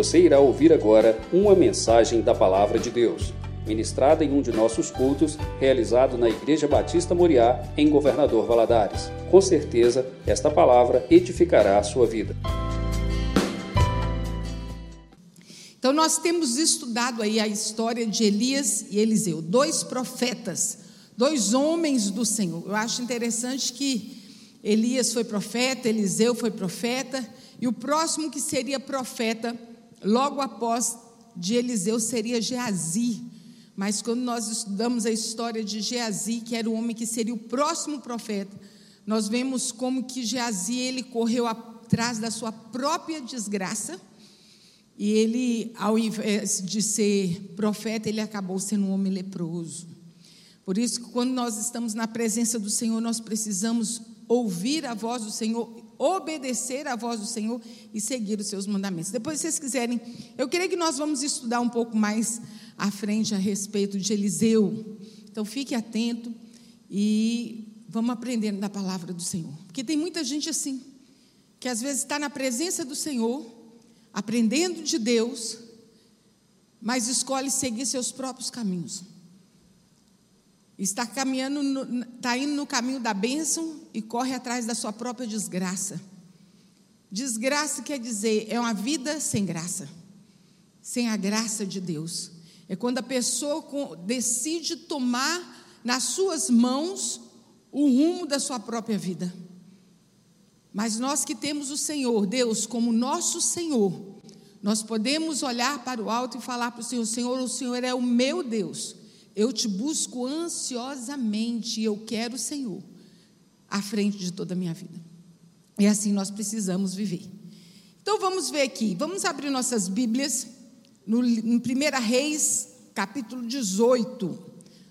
Você irá ouvir agora uma mensagem da Palavra de Deus, ministrada em um de nossos cultos, realizado na Igreja Batista Moriá, em Governador Valadares. Com certeza, esta palavra edificará a sua vida. Então, nós temos estudado aí a história de Elias e Eliseu, dois profetas, dois homens do Senhor. Eu acho interessante que Elias foi profeta, Eliseu foi profeta, e o próximo que seria profeta, logo após de Eliseu, seria Geazi. Mas quando nós estudamos a história de Geazi, que era o homem que seria o próximo profeta, nós vemos como que Geazi ele correu atrás da sua própria desgraça, e ele, ao invés de ser profeta, ele acabou sendo um homem leproso. Por isso, quando nós estamos na presença do Senhor, nós precisamos ouvir a voz do Senhor, obedecer a voz do Senhor e seguir os seus mandamentos. Depois, se vocês quiserem, eu creio que nós vamos estudar um pouco mais à frente a respeito de Eliseu. Então, fique atento e vamos aprendendo da palavra do Senhor. Porque tem muita gente assim, que às vezes está na presença do Senhor, aprendendo de Deus, mas escolhe seguir seus próprios caminhos. Está caminhando, no, está indo no caminho da bênção e corre atrás da sua própria desgraça. Desgraça quer dizer é uma vida sem graça, sem a graça de Deus. É quando a pessoa decide tomar nas suas mãos o rumo da sua própria vida. Mas nós que temos o Senhor, Deus, como nosso Senhor, nós podemos olhar para o alto e falar para o Senhor: Senhor, o Senhor é o meu Deus. Eu te busco ansiosamente e eu quero o Senhor à frente de toda a minha vida. E assim nós precisamos viver. Então vamos ver aqui, vamos abrir nossas Bíblias no, no 1 Reis, capítulo 18.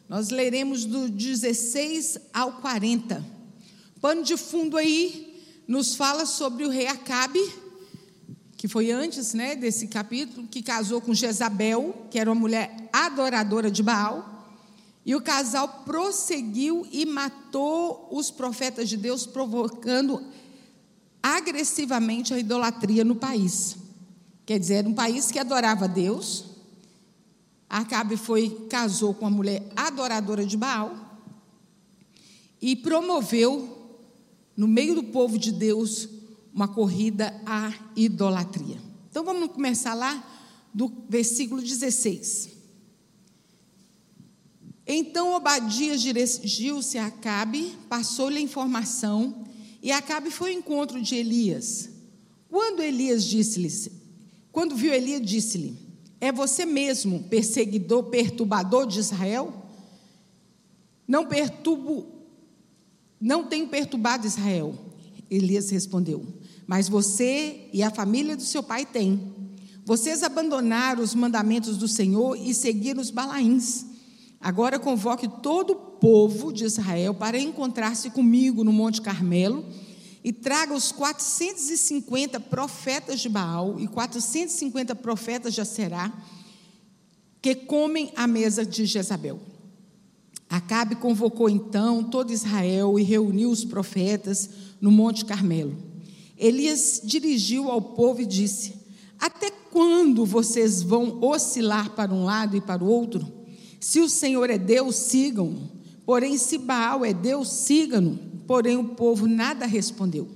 Nós leremos do 16 ao 40. Pano de fundo aí nos fala sobre o rei Acabe, que foi antes né, desse capítulo, que casou com Jezabel, que era uma mulher adoradora de Baal. E o casal prosseguiu e matou os profetas de Deus, provocando agressivamente a idolatria no país. Quer dizer, era um país que adorava Deus. Acabe foi casou com uma mulher adoradora de Baal e promoveu no meio do povo de Deus uma corrida à idolatria. Então vamos começar lá do versículo 16. Então Obadias dirigiu-se a Acabe, passou-lhe a informação, e Acabe foi ao encontro de Elias. Quando Elias disse-lhe, quando viu Elias, disse-lhe: É você mesmo, perseguidor, perturbador de Israel? Não perturbo, não tenho perturbado Israel. Elias respondeu: Mas você e a família do seu pai têm. Vocês abandonaram os mandamentos do Senhor e seguiram os balaíns. Agora convoque todo o povo de Israel para encontrar-se comigo no Monte Carmelo e traga os 450 profetas de Baal e 450 profetas de Aserá que comem à mesa de Jezabel. Acabe convocou então todo Israel e reuniu os profetas no Monte Carmelo. Elias dirigiu ao povo e disse: Até quando vocês vão oscilar para um lado e para o outro? Se o Senhor é Deus, sigam. Porém, se Baal é Deus, sigam-no. Porém, o povo nada respondeu.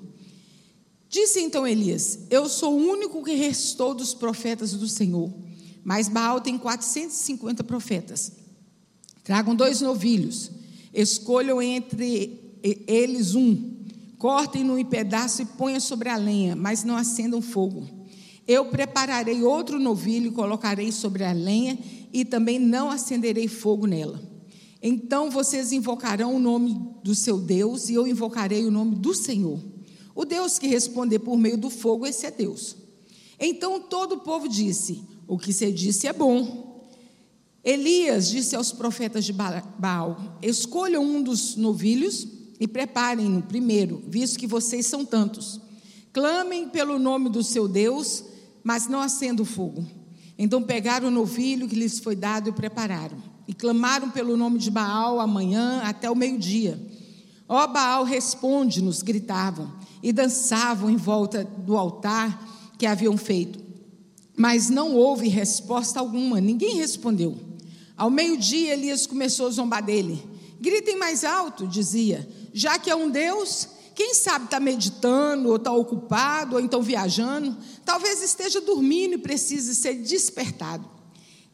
Disse então Elias: Eu sou o único que restou dos profetas do Senhor, mas Baal tem 450 profetas. Tragam dois novilhos, escolham entre eles um, cortem-no em pedaço e ponham sobre a lenha, mas não acendam fogo. Eu prepararei outro novilho e colocarei sobre a lenha e também não acenderei fogo nela. Então vocês invocarão o nome do seu Deus e eu invocarei o nome do Senhor. O Deus que responder por meio do fogo, esse é Deus. Então todo o povo disse: O que você disse é bom. Elias disse aos profetas de Baal: Escolham um dos novilhos e preparem-no primeiro, visto que vocês são tantos. Clamem pelo nome do seu Deus, mas não acendam o fogo. Então pegaram o novilho que lhes foi dado e prepararam. E clamaram pelo nome de Baal amanhã até o meio-dia. Ó Baal, responde-nos, gritavam, e dançavam em volta do altar que haviam feito. Mas não houve resposta alguma, ninguém respondeu. Ao meio-dia, Elias começou a zombar dele. Gritem mais alto, dizia, já que é um Deus, quem sabe está meditando, ou está ocupado, ou então viajando, talvez esteja dormindo e precise ser despertado.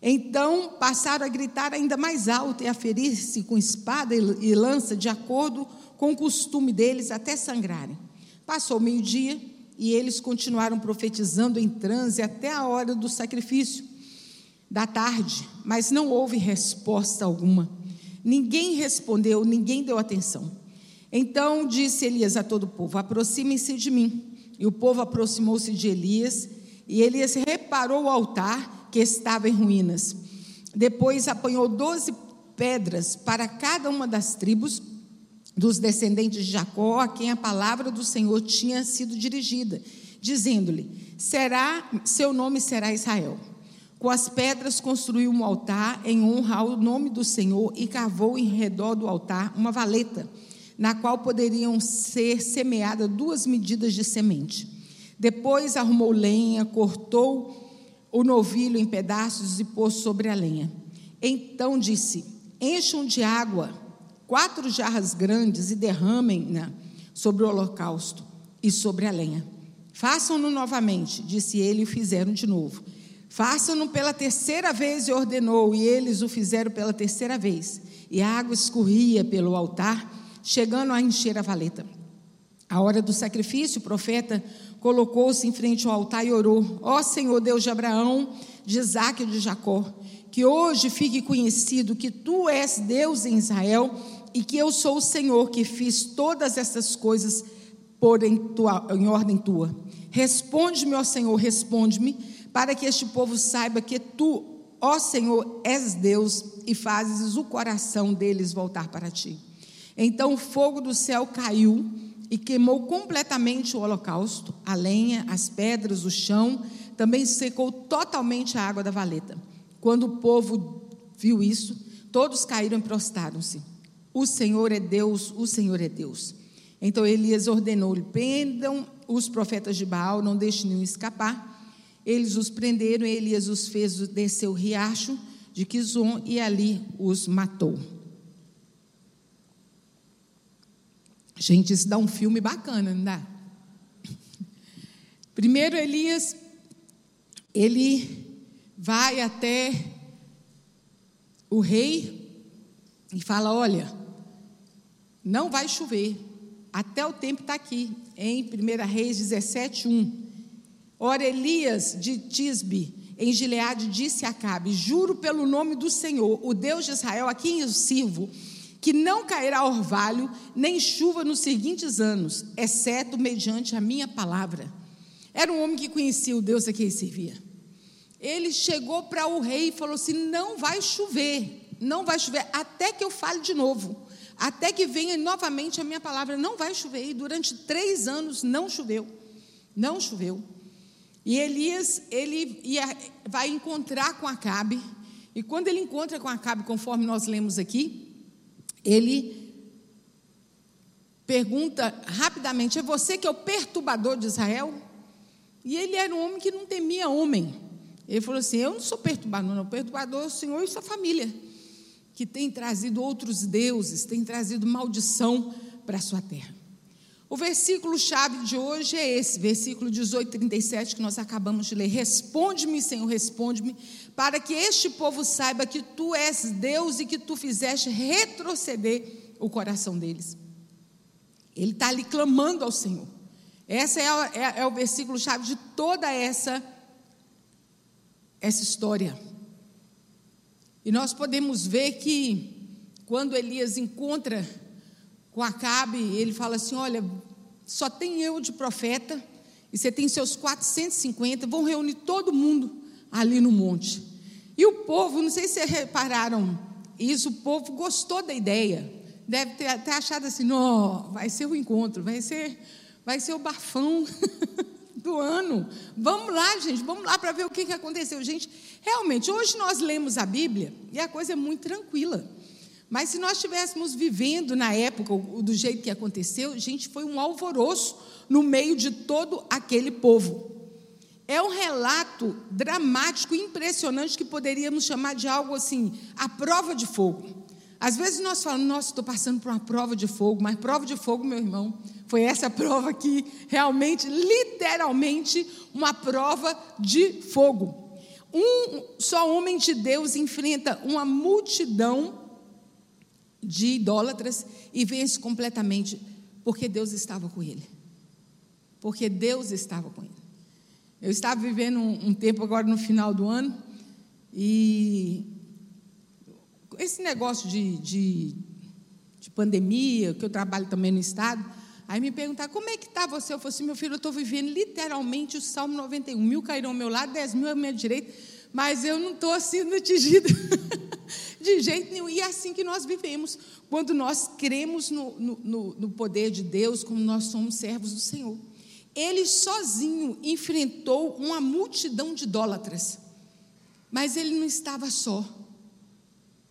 Então passaram a gritar ainda mais alto e a ferir-se com espada e lança, de acordo com o costume deles, até sangrarem. Passou meio-dia e eles continuaram profetizando em transe até a hora do sacrifício da tarde, mas não houve resposta alguma. Ninguém respondeu, ninguém deu atenção. Então disse Elias a todo o povo: Aproximem-se de mim. E o povo aproximou-se de Elias, e Elias reparou o altar que estava em ruínas. Depois apanhou doze pedras para cada uma das tribos dos descendentes de Jacó, a quem a palavra do Senhor tinha sido dirigida, dizendo-lhe: Será seu nome será Israel. Com as pedras construiu um altar em honra ao nome do Senhor e cavou em redor do altar uma valeta, na qual poderiam ser semeadas duas medidas de semente. Depois arrumou lenha, cortou o novilho em pedaços e pôs sobre a lenha. Então disse: Encham de água quatro jarras grandes e derramem-na sobre o holocausto e sobre a lenha. Façam-no novamente, disse ele, e fizeram de novo. Façam-no pela terceira vez, e ordenou, e eles o fizeram pela terceira vez. E a água escorria pelo altar, chegando a encher a valeta. A hora do sacrifício, o profeta colocou-se em frente ao altar e orou: Ó Senhor Deus de Abraão, de Isaac e de Jacó, que hoje fique conhecido que tu és Deus em Israel e que eu sou o Senhor que fiz todas essas coisas por em, tua, em ordem tua. Responde-me, ó Senhor, responde-me para que este povo saiba que tu, ó Senhor, és Deus e fazes o coração deles voltar para ti. Então o fogo do céu caiu e queimou completamente o holocausto, a lenha, as pedras, o chão, também secou totalmente a água da valeta. Quando o povo viu isso, todos caíram e prostraram-se. O Senhor é Deus, o Senhor é Deus. Então Elias ordenou-lhe: prendam os profetas de Baal, não deixem nenhum escapar. Eles os prenderam, Elias os fez descer o riacho de Quizon e ali os matou. Gente, isso dá um filme bacana, não dá? Primeiro Elias, ele vai até o rei e fala: Olha, não vai chover, até o tempo está aqui, em 1 Reis 17, 1. Ora, Elias de Tisbe, em Gileade, disse a Acabe: Juro pelo nome do Senhor, o Deus de Israel, a quem eu sirvo, que não cairá orvalho nem chuva nos seguintes anos, exceto mediante a minha palavra. Era um homem que conhecia o Deus a quem servia. Ele chegou para o rei e falou assim: Não vai chover, não vai chover, até que eu fale de novo, até que venha novamente a minha palavra. Não vai chover. E durante três anos não choveu, não choveu. E Elias, ele ia, vai encontrar com Acabe, e quando ele encontra com Acabe, conforme nós lemos aqui, ele pergunta rapidamente: É você que é o perturbador de Israel? E ele era um homem que não temia homem. Ele falou assim: Eu não sou perturbador, não. O perturbador é o Senhor e sua família, que tem trazido outros deuses, tem trazido maldição para a sua terra. O versículo-chave de hoje é esse, versículo 18, 37, que nós acabamos de ler. Responde-me, Senhor, responde-me, para que este povo saiba que tu és Deus e que tu fizeste retroceder o coração deles. Ele está ali clamando ao Senhor. Esse é, é, é o versículo-chave de toda essa, essa história. E nós podemos ver que, quando Elias encontra com Acabe, ele fala assim: Olha, só tem eu de profeta, e você tem seus 450, vão reunir todo mundo ali no monte. E o povo, não sei se vocês repararam isso, o povo gostou da ideia. Deve ter até achado assim: não, vai ser o encontro, vai ser, vai ser o bafão do ano. Vamos lá, gente, vamos lá para ver o que, que aconteceu. Gente, realmente, hoje nós lemos a Bíblia e a coisa é muito tranquila. Mas se nós estivéssemos vivendo na época, do jeito que aconteceu, gente, foi um alvoroço no meio de todo aquele povo. É um relato dramático, impressionante, que poderíamos chamar de algo assim, a prova de fogo. Às vezes nós falamos, nossa, estou passando por uma prova de fogo, mas prova de fogo, meu irmão, foi essa prova aqui, realmente, literalmente, uma prova de fogo. Um só homem de Deus enfrenta uma multidão de idólatras e vence completamente, porque Deus estava com ele. Porque Deus estava com ele. Eu estava vivendo um, um tempo agora no final do ano e esse negócio de, de, de, pandemia, que eu trabalho também no Estado, aí me perguntaram, como é que está você? Eu falei assim, meu filho, eu estou vivendo literalmente o Salmo 91, mil cairão ao meu lado, dez mil à minha direita, mas eu não estou sendo atingida de jeito nenhum. E é assim que nós vivemos, quando nós cremos no, no, no poder de Deus, como nós somos servos do Senhor. Ele sozinho enfrentou uma multidão de idólatras, mas ele não estava só.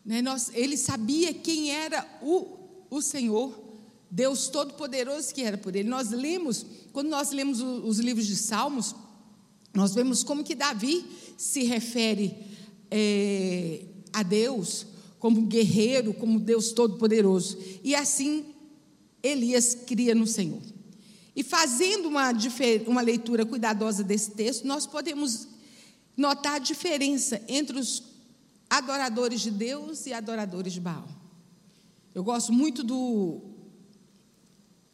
Né? Nós, ele sabia quem era o, o Senhor, Deus Todo-Poderoso que era por ele. Nós lemos, quando nós lemos os, os livros de Salmos, nós vemos como que Davi se refere é, a Deus como guerreiro, como Deus Todo-Poderoso. E assim Elias cria no Senhor. E fazendo uma, uma leitura cuidadosa desse texto, nós podemos notar a diferença entre os adoradores de Deus e adoradores de Baal. Eu gosto muito do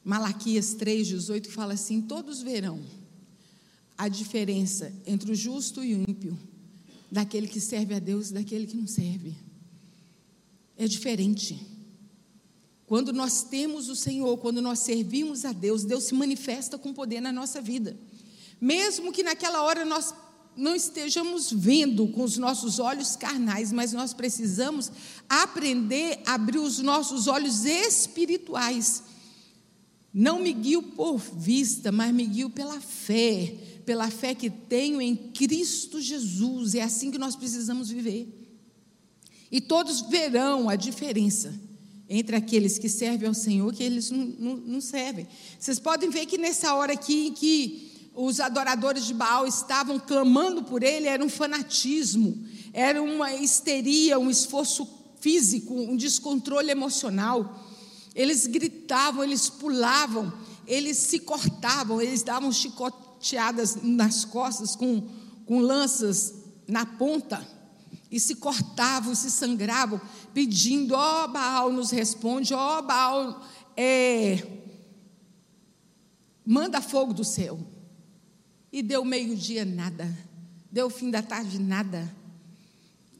Malaquias 3,18, que fala assim: todos verão a diferença entre o justo e o ímpio, daquele que serve a Deus e daquele que não serve. É diferente. Quando nós temos o Senhor, quando nós servimos a Deus, Deus se manifesta com poder na nossa vida. Mesmo que naquela hora nós não estejamos vendo com os nossos olhos carnais, mas nós precisamos aprender a abrir os nossos olhos espirituais. Não me guio por vista, mas me guio pela fé, pela fé que tenho em Cristo Jesus. É assim que nós precisamos viver. E todos verão a diferença entre aqueles que servem ao Senhor e aqueles que não, não, não servem. Vocês podem ver que nessa hora aqui em que os adoradores de Baal estavam clamando por ele, era um fanatismo, era uma histeria, um esforço físico, um descontrole emocional. Eles gritavam, eles pulavam, eles se cortavam, eles davam nas costas com, com lanças na ponta e se cortavam, se sangravam, pedindo: ó oh, Baal, nos responde, ó oh, Baal, é, manda fogo do céu. E deu meio-dia, nada. Deu fim da tarde, nada.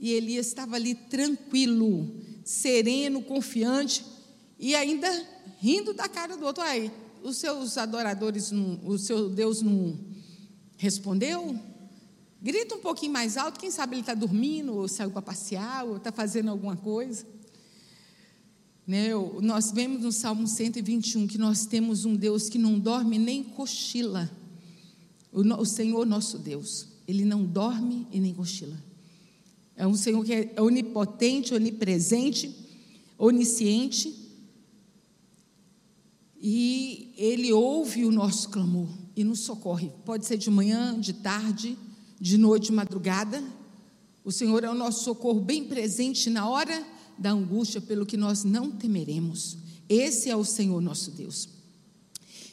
E Elias estava ali tranquilo, sereno, confiante e ainda rindo da cara do outro. Aí, os seus adoradores, não, o seu Deus não respondeu? Grita um pouquinho mais alto, quem sabe ele está dormindo, ou saiu para passear, ou está fazendo alguma coisa. Né? Nós vemos no Salmo 121 que nós temos um Deus que não dorme nem cochila. O, Senhor nosso Deus, Ele não dorme e nem cochila. É um Senhor que é onipotente, onipresente, onisciente. E Ele ouve o nosso clamor e nos socorre. Pode ser de manhã, de tarde, de noite, de madrugada. O Senhor é o nosso socorro bem presente na hora da angústia, pelo que nós não temeremos. Esse é o Senhor nosso Deus.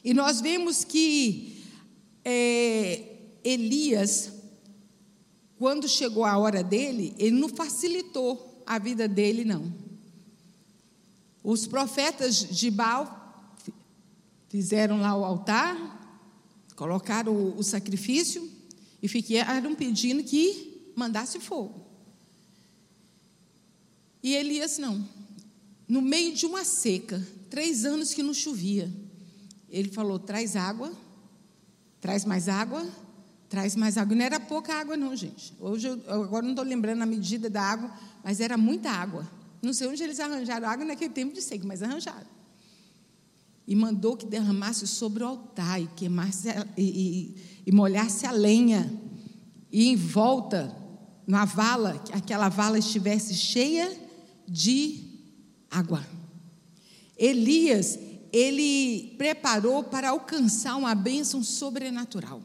E nós vemos que é, Elias, quando chegou a hora dele, ele não facilitou a vida dele, não. Os profetas de Baal fizeram lá o altar, colocaram o, o sacrifício e ficaram pedindo que mandasse fogo. E Elias não. No meio de uma seca, três anos que não chovia, ele falou: traz água Traz mais água? Traz mais água. Não era pouca água, não, gente. Hoje, eu, agora não estou lembrando a medida da água, mas era muita água. Não sei onde eles arranjaram água naquele tempo de seco, mas arranjaram. E mandou que derramasse sobre o altar e queimasse e, e, e molhasse a lenha. E em volta, na vala, que aquela vala estivesse cheia de água. Elias ele preparou para alcançar uma bênção sobrenatural.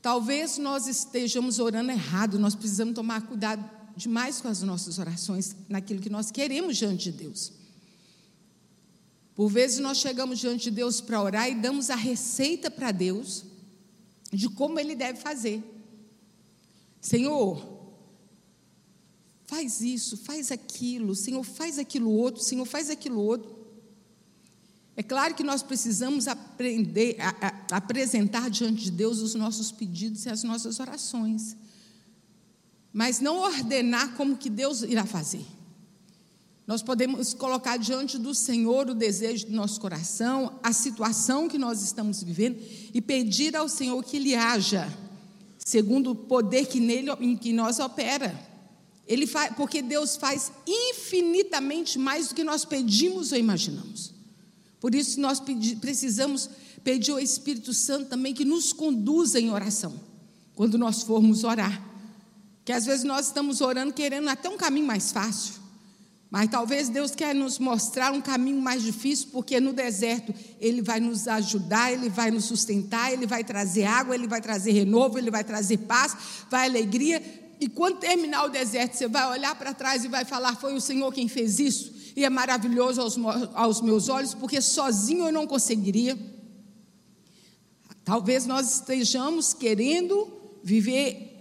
Talvez nós estejamos orando errado, nós precisamos tomar cuidado demais com as nossas orações, naquilo que nós queremos diante de Deus. Por vezes nós chegamos diante de Deus para orar e damos a receita para Deus de como Ele deve fazer. Senhor, faz isso, faz aquilo, Senhor, faz aquilo outro, Senhor, faz aquilo outro. É claro que nós precisamos aprender a, a, apresentar diante de Deus os nossos pedidos e as nossas orações. Mas não ordenar como que Deus irá fazer. Nós podemos colocar diante do Senhor o desejo do nosso coração, a situação que nós estamos vivendo e pedir ao Senhor que Ele haja segundo o poder que nele em que nós opera. Ele faz, porque Deus faz infinitamente mais do que nós pedimos ou imaginamos. Por isso nós pedi, precisamos pedir ao Espírito Santo também que nos conduza em oração, quando nós formos orar. Que às vezes nós estamos orando querendo até um caminho mais fácil, mas talvez Deus quer nos mostrar um caminho mais difícil, porque no deserto Ele vai nos ajudar, Ele vai nos sustentar, Ele vai trazer água, Ele vai trazer renovo, Ele vai trazer paz, vai alegria. E quando terminar o deserto, você vai olhar para trás e vai falar: Foi o Senhor quem fez isso e é maravilhoso aos, aos meus olhos, porque sozinho eu não conseguiria. Talvez nós estejamos querendo viver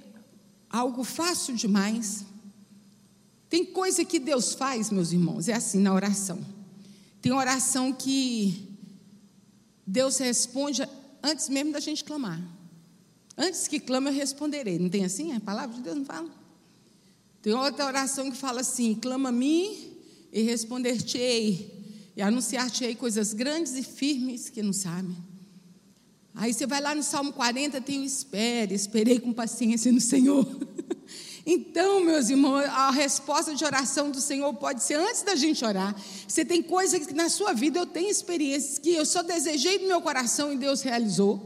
algo fácil demais. Tem coisa que Deus faz, meus irmãos, é assim na oração. Tem oração que Deus responde antes mesmo da gente clamar. Antes que clame, eu responderei. Não tem assim? A palavra de Deus não fala? Tem outra oração que fala assim: clama a mim e responder-te-ei, e anunciar-te-ei coisas grandes e firmes que não sabem. Aí você vai lá no Salmo 40, tem o espere, esperei com paciência no Senhor. Então, meus irmãos, a resposta de oração do Senhor pode ser antes da gente orar. Você tem coisas que na sua vida eu tenho experiências que eu só desejei do meu coração e Deus realizou.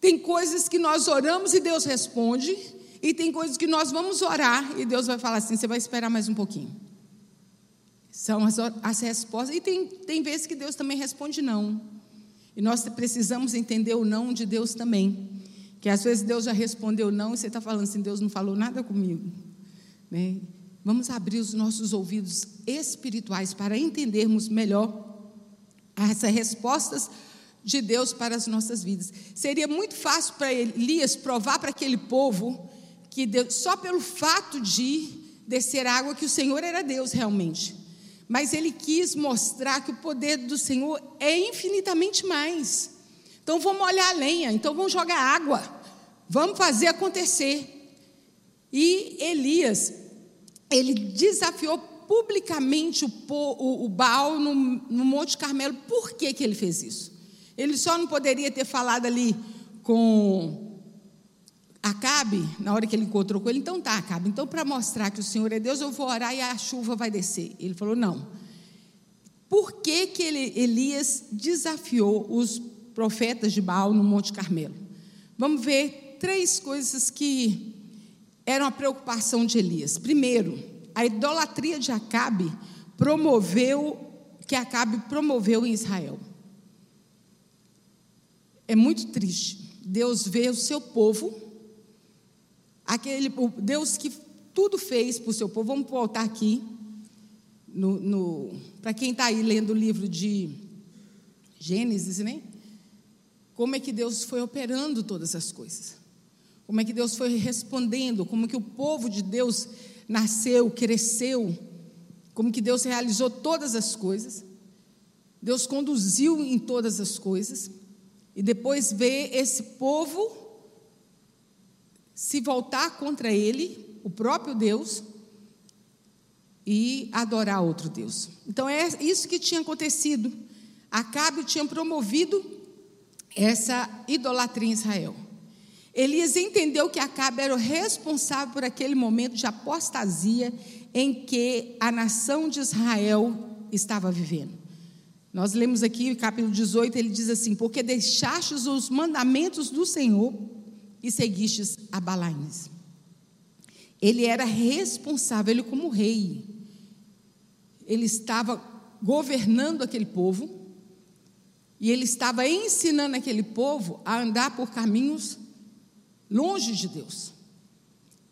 Tem coisas que nós oramos e Deus responde. E tem coisas que nós vamos orar e Deus vai falar assim: você vai esperar mais um pouquinho. São as, as respostas. E tem, tem vezes que Deus também responde não. E nós precisamos entender o não de Deus também. Que às vezes Deus já respondeu não e você está falando assim: Deus não falou nada comigo. Né? Vamos abrir os nossos ouvidos espirituais para entendermos melhor essas respostas de Deus para as nossas vidas. Seria muito fácil para Elias provar para aquele povo que Deus, só pelo fato de descer água que o Senhor era Deus realmente. Mas ele quis mostrar que o poder do Senhor é infinitamente mais. Então vamos olhar a lenha, então vamos jogar água, vamos fazer acontecer. E Elias, ele desafiou publicamente o, o, o Baal no, no Monte Carmelo. Por que, que ele fez isso? Ele só não poderia ter falado ali com Acabe, na hora que ele encontrou com ele, então tá, Acabe, então para mostrar que o Senhor é Deus, eu vou orar e a chuva vai descer. Ele falou: não. Por que, que ele, Elias desafiou os profetas de Baal no Monte Carmelo? Vamos ver três coisas que eram a preocupação de Elias. Primeiro, a idolatria de Acabe promoveu, que Acabe promoveu em Israel. É muito triste. Deus vê o seu povo Aquele, Deus que tudo fez para o seu povo. Vamos voltar aqui. No, no para quem está aí lendo o livro de Gênesis, né? Como é que Deus foi operando todas as coisas? Como é que Deus foi respondendo? Como que o povo de Deus nasceu, cresceu? Como que Deus realizou todas as coisas? Deus conduziu em todas as coisas. E depois vê esse povo se voltar contra ele, o próprio Deus, e adorar outro Deus. Então é isso que tinha acontecido. Acabe tinha promovido essa idolatria em Israel. Elias entendeu que Acabe era o responsável por aquele momento de apostasia em que a nação de Israel estava vivendo. Nós lemos aqui, no capítulo 18, ele diz assim: Porque deixastes os mandamentos do Senhor e seguistes a Balaíns. Ele era responsável, ele como rei. Ele estava governando aquele povo e ele estava ensinando aquele povo a andar por caminhos longe de Deus.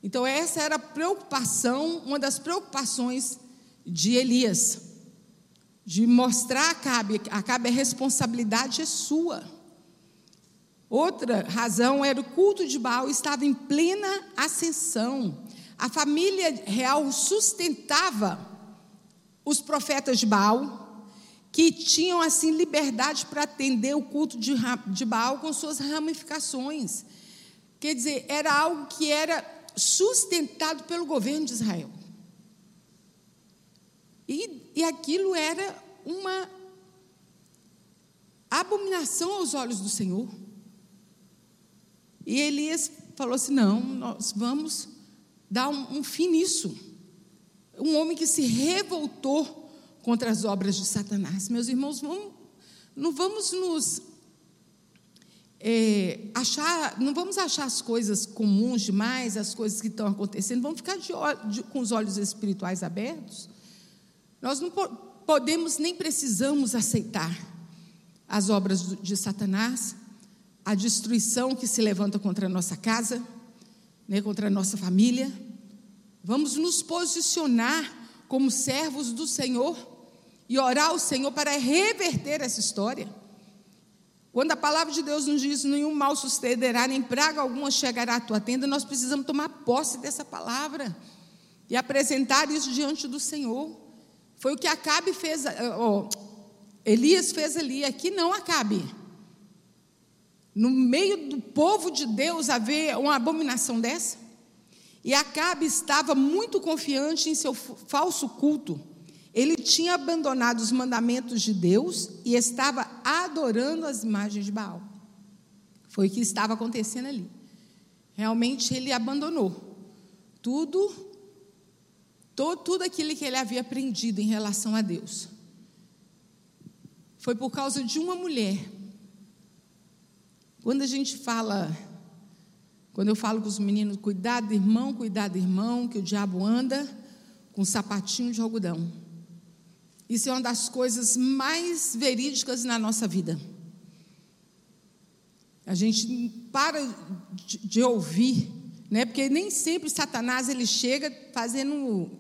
Então, essa era a preocupação, uma das preocupações de Elias, de mostrar a Acabe, a responsabilidade é sua. Outra razão era o culto de Baal estava em plena ascensão. A família real sustentava os profetas de Baal, que tinham assim liberdade para atender o culto de, de Baal com suas ramificações. Quer dizer, era algo que era sustentado pelo governo de Israel. E, e aquilo era uma abominação aos olhos do Senhor. E Elias falou assim: não, nós vamos dar um, um fim nisso. Um homem que se revoltou contra as obras de Satanás. Meus irmãos, vamos, não vamos nos é, achar, não vamos achar as coisas comuns demais, as coisas que estão acontecendo, vamos ficar de, de, com os olhos espirituais abertos. Nós não podemos nem precisamos aceitar as obras de Satanás, a destruição que se levanta contra a nossa casa, né, contra a nossa família. Vamos nos posicionar como servos do Senhor e orar ao Senhor para reverter essa história. Quando a palavra de Deus nos diz: nenhum mal sucederá, nem praga alguma chegará à tua tenda, nós precisamos tomar posse dessa palavra e apresentar isso diante do Senhor. Foi o que Acabe fez, oh, Elias fez ali, aqui não Acabe. No meio do povo de Deus haver uma abominação dessa. E Acabe estava muito confiante em seu falso culto. Ele tinha abandonado os mandamentos de Deus e estava adorando as imagens de Baal. Foi o que estava acontecendo ali. Realmente ele abandonou tudo, todo, tudo aquilo que ele havia aprendido em relação a Deus. Foi por causa de uma mulher. Quando a gente fala, quando eu falo com os meninos, cuidado, irmão, cuidado, irmão, que o diabo anda com um sapatinho de algodão. Isso é uma das coisas mais verídicas na nossa vida. A gente para de, de ouvir, né? Porque nem sempre Satanás ele chega fazendo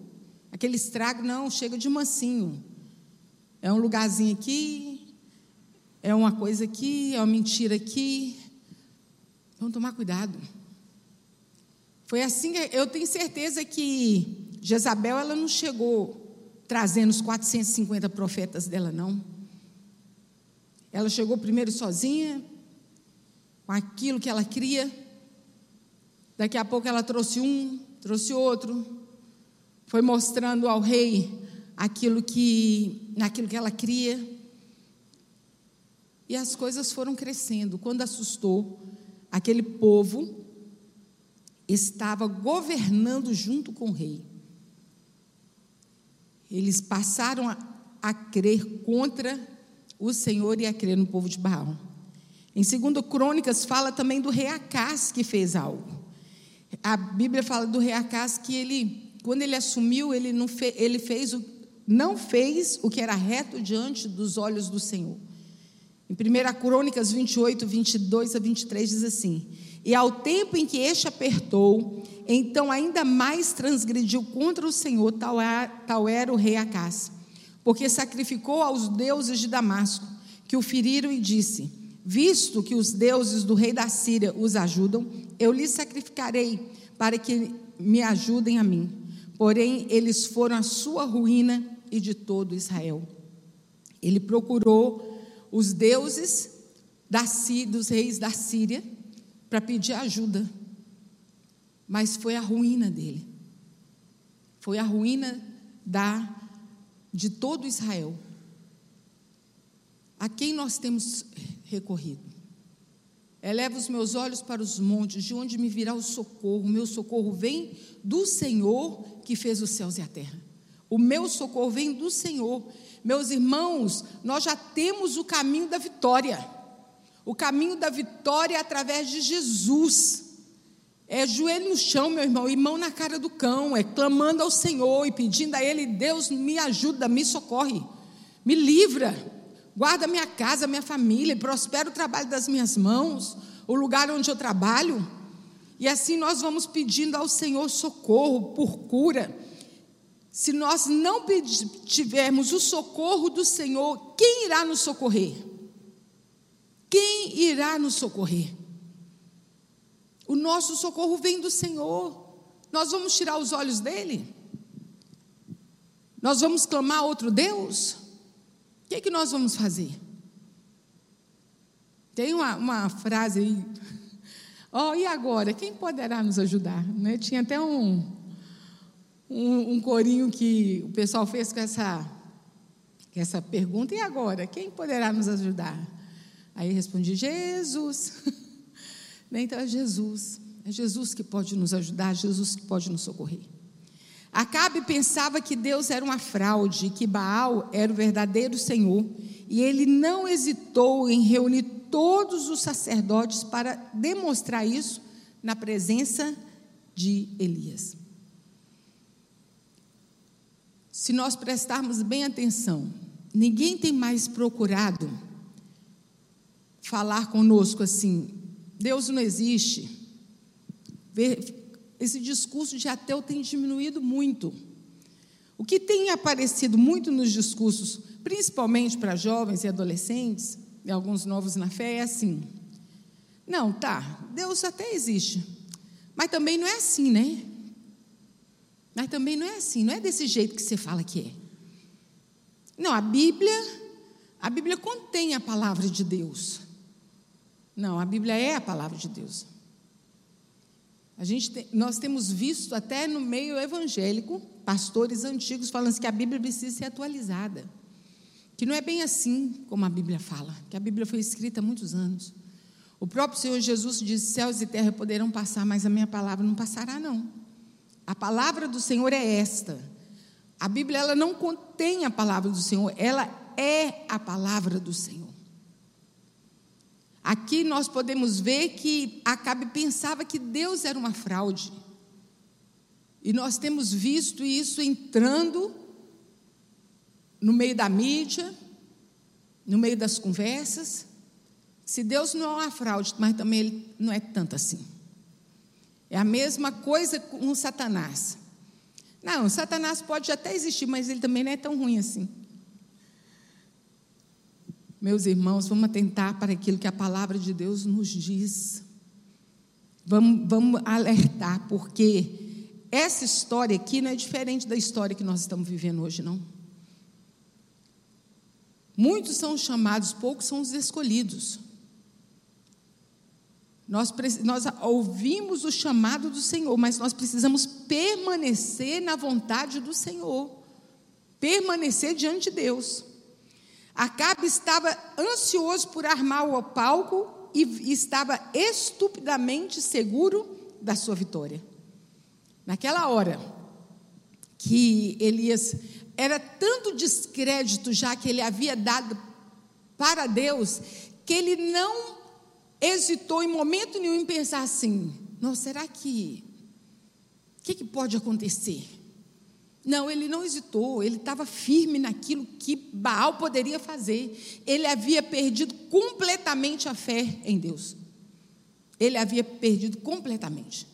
aquele estrago, não, chega de mansinho. É um lugarzinho aqui, é uma coisa aqui, é uma mentira aqui. Vamos tomar cuidado. Foi assim que eu tenho certeza que Jezabel ela não chegou trazendo os 450 profetas dela, não. Ela chegou primeiro sozinha, com aquilo que ela cria. Daqui a pouco ela trouxe um, trouxe outro. Foi mostrando ao rei aquilo que, naquilo que ela cria. E as coisas foram crescendo. Quando assustou, aquele povo estava governando junto com o rei. Eles passaram a, a crer contra o Senhor e a crer no povo de Baal. Em 2 Crônicas fala também do rei Acás que fez algo. A Bíblia fala do rei Acás que ele, quando ele assumiu, ele, não fe, ele fez o, não fez o que era reto diante dos olhos do Senhor. Em 1 Crônicas 28, 22 a 23 diz assim: E ao tempo em que este apertou, então ainda mais transgrediu contra o Senhor, tal, tal era o rei Acás, porque sacrificou aos deuses de Damasco, que o feriram e disse: Visto que os deuses do rei da Síria os ajudam, eu lhes sacrificarei para que me ajudem a mim. Porém, eles foram a sua ruína e de todo Israel. Ele procurou os deuses da, dos reis da Síria para pedir ajuda mas foi a ruína dele. Foi a ruína da de todo Israel. A quem nós temos recorrido? Eleva os meus olhos para os montes, de onde me virá o socorro? O meu socorro vem do Senhor que fez os céus e a terra. O meu socorro vem do Senhor. Meus irmãos, nós já temos o caminho da vitória. O caminho da vitória é através de Jesus. É joelho no chão, meu irmão, e mão na cara do cão, é clamando ao Senhor e pedindo a Ele: Deus, me ajuda, me socorre, me livra, guarda minha casa, minha família, prospera o trabalho das minhas mãos, o lugar onde eu trabalho. E assim nós vamos pedindo ao Senhor socorro por cura. Se nós não tivermos o socorro do Senhor, quem irá nos socorrer? Quem irá nos socorrer? O nosso socorro vem do Senhor. Nós vamos tirar os olhos dele? Nós vamos clamar outro Deus? O que, é que nós vamos fazer? Tem uma, uma frase aí. Oh, e agora? Quem poderá nos ajudar? Né? Tinha até um, um, um, corinho que o pessoal fez com essa, com essa pergunta. E agora? Quem poderá nos ajudar? Aí respondi: Jesus. Né? Então é Jesus. É Jesus que pode nos ajudar, Jesus que pode nos socorrer. Acabe pensava que Deus era uma fraude, que Baal era o verdadeiro Senhor, e ele não hesitou em reunir todos os sacerdotes para demonstrar isso na presença de Elias. Se nós prestarmos bem atenção, ninguém tem mais procurado falar conosco assim: Deus não existe. Esse discurso de ateu tem diminuído muito. O que tem aparecido muito nos discursos, principalmente para jovens e adolescentes, e alguns novos na fé, é assim: não, tá, Deus até existe, mas também não é assim, né? Mas também não é assim, não é desse jeito que você fala que é. Não, a Bíblia, a Bíblia contém a palavra de Deus. Não, a Bíblia é a palavra de Deus. A gente tem, nós temos visto até no meio evangélico pastores antigos falando que a Bíblia precisa ser atualizada. Que não é bem assim como a Bíblia fala, que a Bíblia foi escrita há muitos anos. O próprio Senhor Jesus disse: céus e terra poderão passar, mas a minha palavra não passará, não. A palavra do Senhor é esta. A Bíblia ela não contém a palavra do Senhor, ela é a palavra do Senhor. Aqui nós podemos ver que Acabe pensava que Deus era uma fraude. E nós temos visto isso entrando no meio da mídia, no meio das conversas. Se Deus não é uma fraude, mas também ele não é tanto assim. É a mesma coisa com Satanás. Não, Satanás pode até existir, mas ele também não é tão ruim assim. Meus irmãos, vamos atentar para aquilo que a palavra de Deus nos diz. Vamos, vamos alertar, porque essa história aqui não é diferente da história que nós estamos vivendo hoje, não. Muitos são os chamados, poucos são os escolhidos. Nós, nós ouvimos o chamado do Senhor, mas nós precisamos permanecer na vontade do Senhor, permanecer diante de Deus. Acabe estava ansioso por armar o palco e estava estupidamente seguro da sua vitória. Naquela hora que Elias era tanto descrédito já que ele havia dado para Deus, que ele não hesitou em momento nenhum em pensar assim: não, será que. O que, que pode acontecer? Não, ele não hesitou, ele estava firme naquilo que Baal poderia fazer. Ele havia perdido completamente a fé em Deus. Ele havia perdido completamente.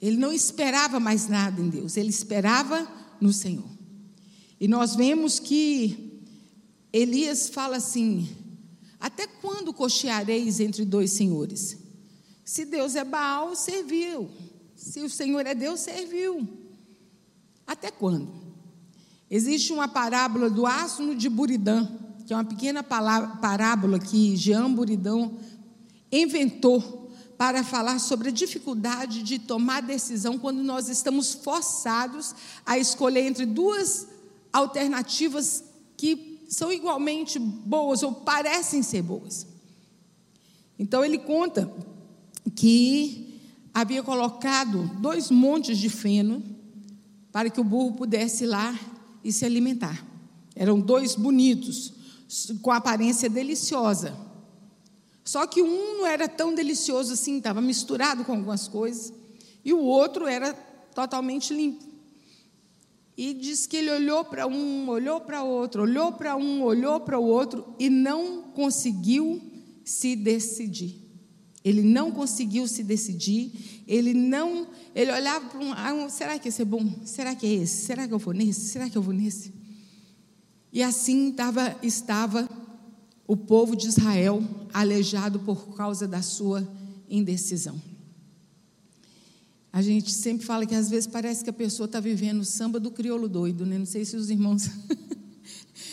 Ele não esperava mais nada em Deus, ele esperava no Senhor. E nós vemos que Elias fala assim: Até quando cocheareis entre dois senhores? Se Deus é Baal, serviu. Se o Senhor é Deus, serviu. Até quando? Existe uma parábola do asno de Buridã, que é uma pequena parábola que Jean Buridão inventou para falar sobre a dificuldade de tomar decisão quando nós estamos forçados a escolher entre duas alternativas que são igualmente boas ou parecem ser boas. Então ele conta que havia colocado dois montes de feno para que o burro pudesse ir lá e se alimentar. Eram dois bonitos, com aparência deliciosa. Só que um não era tão delicioso assim, estava misturado com algumas coisas, e o outro era totalmente limpo. E diz que ele olhou para um, olhou para outro, olhou para um, olhou para o outro e não conseguiu se decidir. Ele não conseguiu se decidir, ele não, ele olhava para um, ah, será que esse é bom? Será que é esse? Será que eu vou nesse? Será que eu vou nesse? E assim tava, estava o povo de Israel aleijado por causa da sua indecisão. A gente sempre fala que às vezes parece que a pessoa está vivendo o samba do crioulo doido, né? Não sei se os irmãos.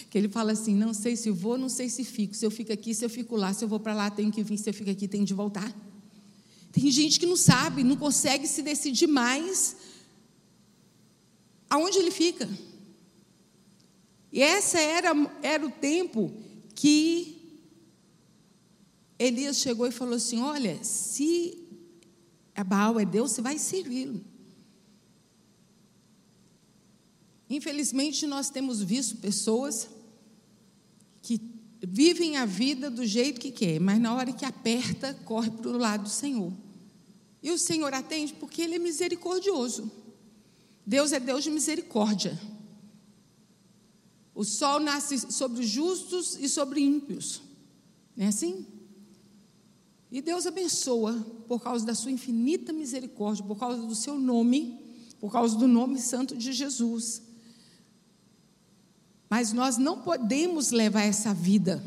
que ele fala assim: não sei se vou, não sei se fico. Se eu fico aqui, se eu fico lá. Se eu vou para lá, tenho que vir. Se eu fico aqui, tenho de voltar. Tem gente que não sabe, não consegue se decidir mais aonde ele fica. E essa era, era o tempo que Elias chegou e falou assim: Olha, se a Baal é Deus, você vai servi-lo. Infelizmente, nós temos visto pessoas vivem a vida do jeito que quer, mas na hora que aperta, corre para o lado do Senhor. E o Senhor atende porque Ele é misericordioso. Deus é Deus de misericórdia. O sol nasce sobre os justos e sobre ímpios. Não é assim? E Deus abençoa por causa da sua infinita misericórdia, por causa do seu nome, por causa do nome santo de Jesus. Mas nós não podemos levar essa vida,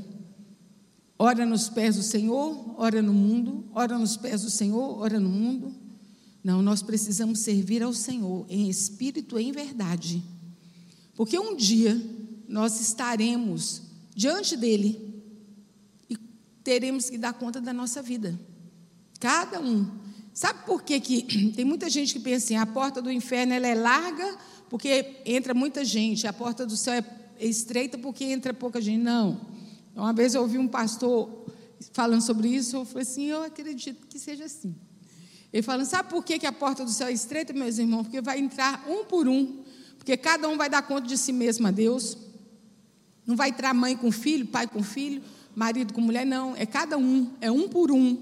ora nos pés do Senhor, ora no mundo, ora nos pés do Senhor, ora no mundo. Não, nós precisamos servir ao Senhor em espírito e em verdade. Porque um dia nós estaremos diante dele e teremos que dar conta da nossa vida. Cada um. Sabe por que, que tem muita gente que pensa assim, a porta do inferno ela é larga porque entra muita gente, a porta do céu é estreita porque entra pouca gente. Não. Uma vez eu ouvi um pastor falando sobre isso, eu falei assim, eu acredito que seja assim. Ele falando, sabe por que, a porta do céu é estreita, meus irmãos? Porque vai entrar um por um, porque cada um vai dar conta de si mesmo a Deus. Não vai entrar mãe com filho, pai com filho, marido com mulher, não. É cada um, é um por um,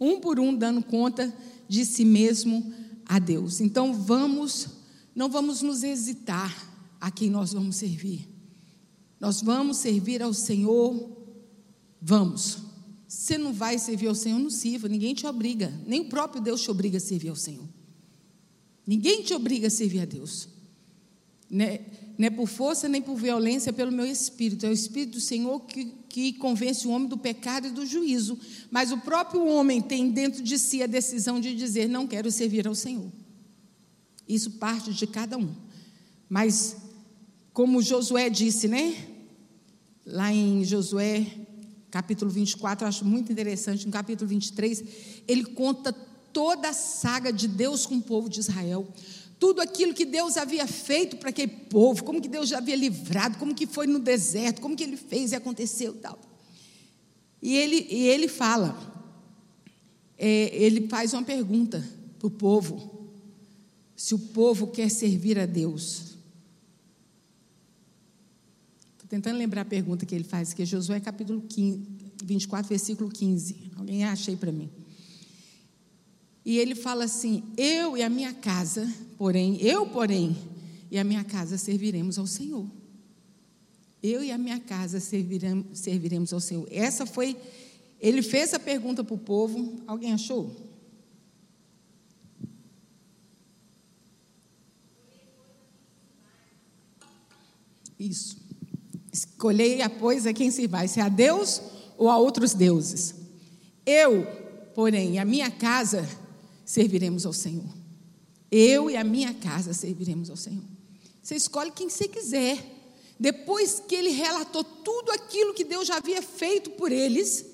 um por um dando conta de si mesmo a Deus. Então vamos, não vamos nos hesitar a quem nós vamos servir. Nós vamos servir ao Senhor, vamos. Você não vai servir ao Senhor, não sirva, ninguém te obriga, nem o próprio Deus te obriga a servir ao Senhor. Ninguém te obriga a servir a Deus. Né? Não é por força nem por violência, é pelo meu espírito. É o espírito do Senhor que, que convence o homem do pecado e do juízo. Mas o próprio homem tem dentro de si a decisão de dizer: não quero servir ao Senhor. Isso parte de cada um. Mas, como Josué disse, né? Lá em Josué, capítulo 24, eu acho muito interessante, no capítulo 23, ele conta toda a saga de Deus com o povo de Israel. Tudo aquilo que Deus havia feito para aquele povo, como que Deus já havia livrado, como que foi no deserto, como que ele fez e aconteceu tal. E ele, e ele fala, é, ele faz uma pergunta para o povo, se o povo quer servir a Deus tentando lembrar a pergunta que ele faz, que é Josué capítulo 15, 24, versículo 15. Alguém acha aí para mim? E ele fala assim: Eu e a minha casa, porém, eu, porém, e a minha casa serviremos ao Senhor. Eu e a minha casa serviremos, serviremos ao Senhor. Essa foi. Ele fez a pergunta para o povo. Alguém achou? Isso. Escolhei, pois, a quem se vai, se a Deus ou a outros deuses. Eu, porém, a minha casa serviremos ao Senhor. Eu e a minha casa serviremos ao Senhor. Você escolhe quem você quiser. Depois que ele relatou tudo aquilo que Deus já havia feito por eles,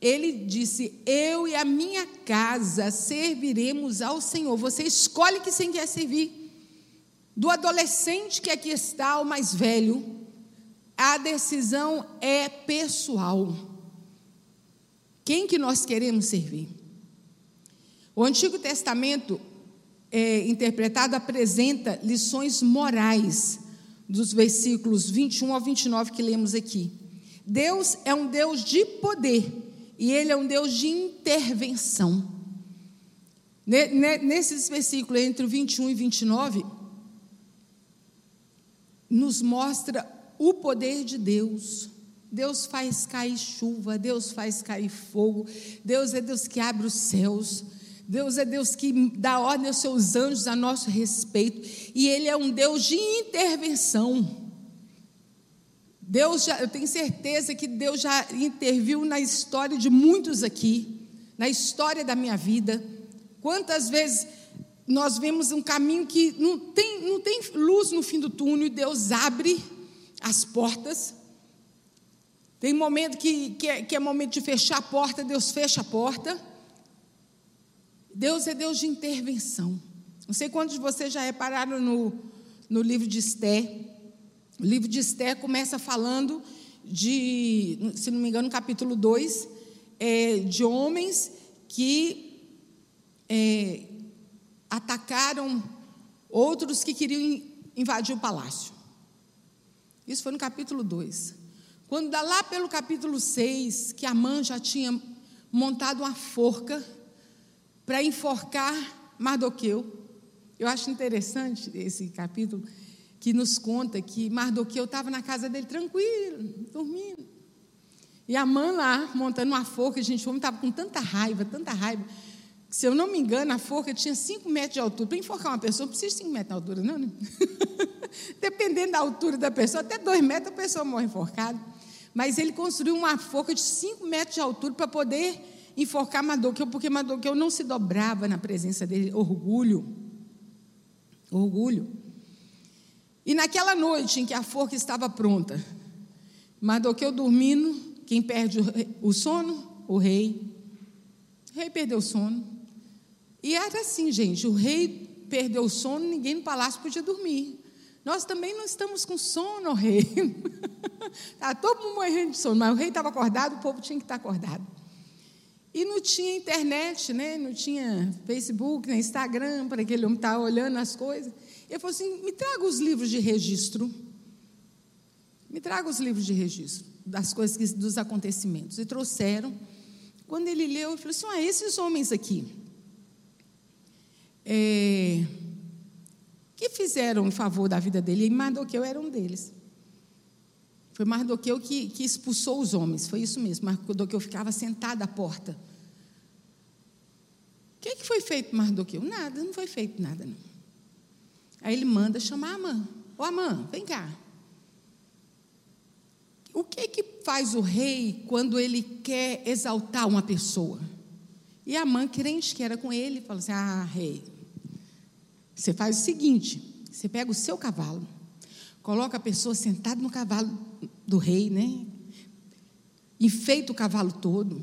ele disse: Eu e a minha casa serviremos ao Senhor. Você escolhe que você quer servir. Do adolescente que aqui está ao mais velho, a decisão é pessoal. Quem que nós queremos servir? O Antigo Testamento é, interpretado apresenta lições morais dos versículos 21 ao 29 que lemos aqui. Deus é um Deus de poder e Ele é um Deus de intervenção. Nesses versículos entre o 21 e 29, nos mostra o poder de Deus. Deus faz cair chuva, Deus faz cair fogo, Deus é Deus que abre os céus. Deus é Deus que dá ordem aos seus anjos a nosso respeito, e Ele é um Deus de intervenção. Deus já, eu tenho certeza que Deus já interviu na história de muitos aqui, na história da minha vida. Quantas vezes nós vemos um caminho que não tem, não tem luz no fim do túnel e Deus abre as portas. Tem momento que, que, é, que é momento de fechar a porta, Deus fecha a porta. Deus é Deus de intervenção. Não sei quantos de vocês já repararam no, no livro de Esté. O livro de Esté começa falando de, se não me engano, no capítulo 2, é, de homens que é, atacaram outros que queriam invadir o palácio. Isso foi no capítulo 2. Quando dá lá pelo capítulo 6, que Amã já tinha montado uma forca para enforcar Mardoqueu. Eu acho interessante esse capítulo, que nos conta que Mardoqueu estava na casa dele tranquilo, dormindo. E a mãe lá, montando uma forca, gente, o estava com tanta raiva, tanta raiva. Se eu não me engano, a forca tinha 5 metros de altura. Para enforcar uma pessoa, não precisa de 5 metros de altura, não, né? Dependendo da altura da pessoa, até 2 metros a pessoa morre enforcada. Mas ele construiu uma forca de 5 metros de altura para poder enforcar Mardoqueu, porque Mardoqueu não se dobrava na presença dele. Orgulho. Orgulho. E naquela noite em que a forca estava pronta, Mardoqueu dormindo, quem perde o sono? O rei. O rei perdeu o sono. E era assim, gente: o rei perdeu o sono, ninguém no palácio podia dormir. Nós também não estamos com sono, rei. Está todo mundo morrendo de sono, mas o rei estava acordado, o povo tinha que estar acordado. E não tinha internet, né? não tinha Facebook, nem Instagram, para aquele homem estar olhando as coisas. Ele falou assim: me traga os livros de registro. Me traga os livros de registro das coisas, dos acontecimentos. E trouxeram. Quando ele leu, ele falou assim: ah, esses homens aqui, é, que fizeram em favor da vida dele, e Mardoqueu era um deles. Foi Mardoqueu que, que expulsou os homens, foi isso mesmo. Mardoqueu ficava sentado à porta. O que, que foi feito Mardoqueu? Nada, não foi feito nada. Não. Aí ele manda chamar a Amã. Ô Amã, vem cá. O que que faz o rei quando ele quer exaltar uma pessoa? E a Amã, crente que era com ele, fala assim: Ah, rei, você faz o seguinte: você pega o seu cavalo, coloca a pessoa sentada no cavalo do rei, né? Enfeita o cavalo todo,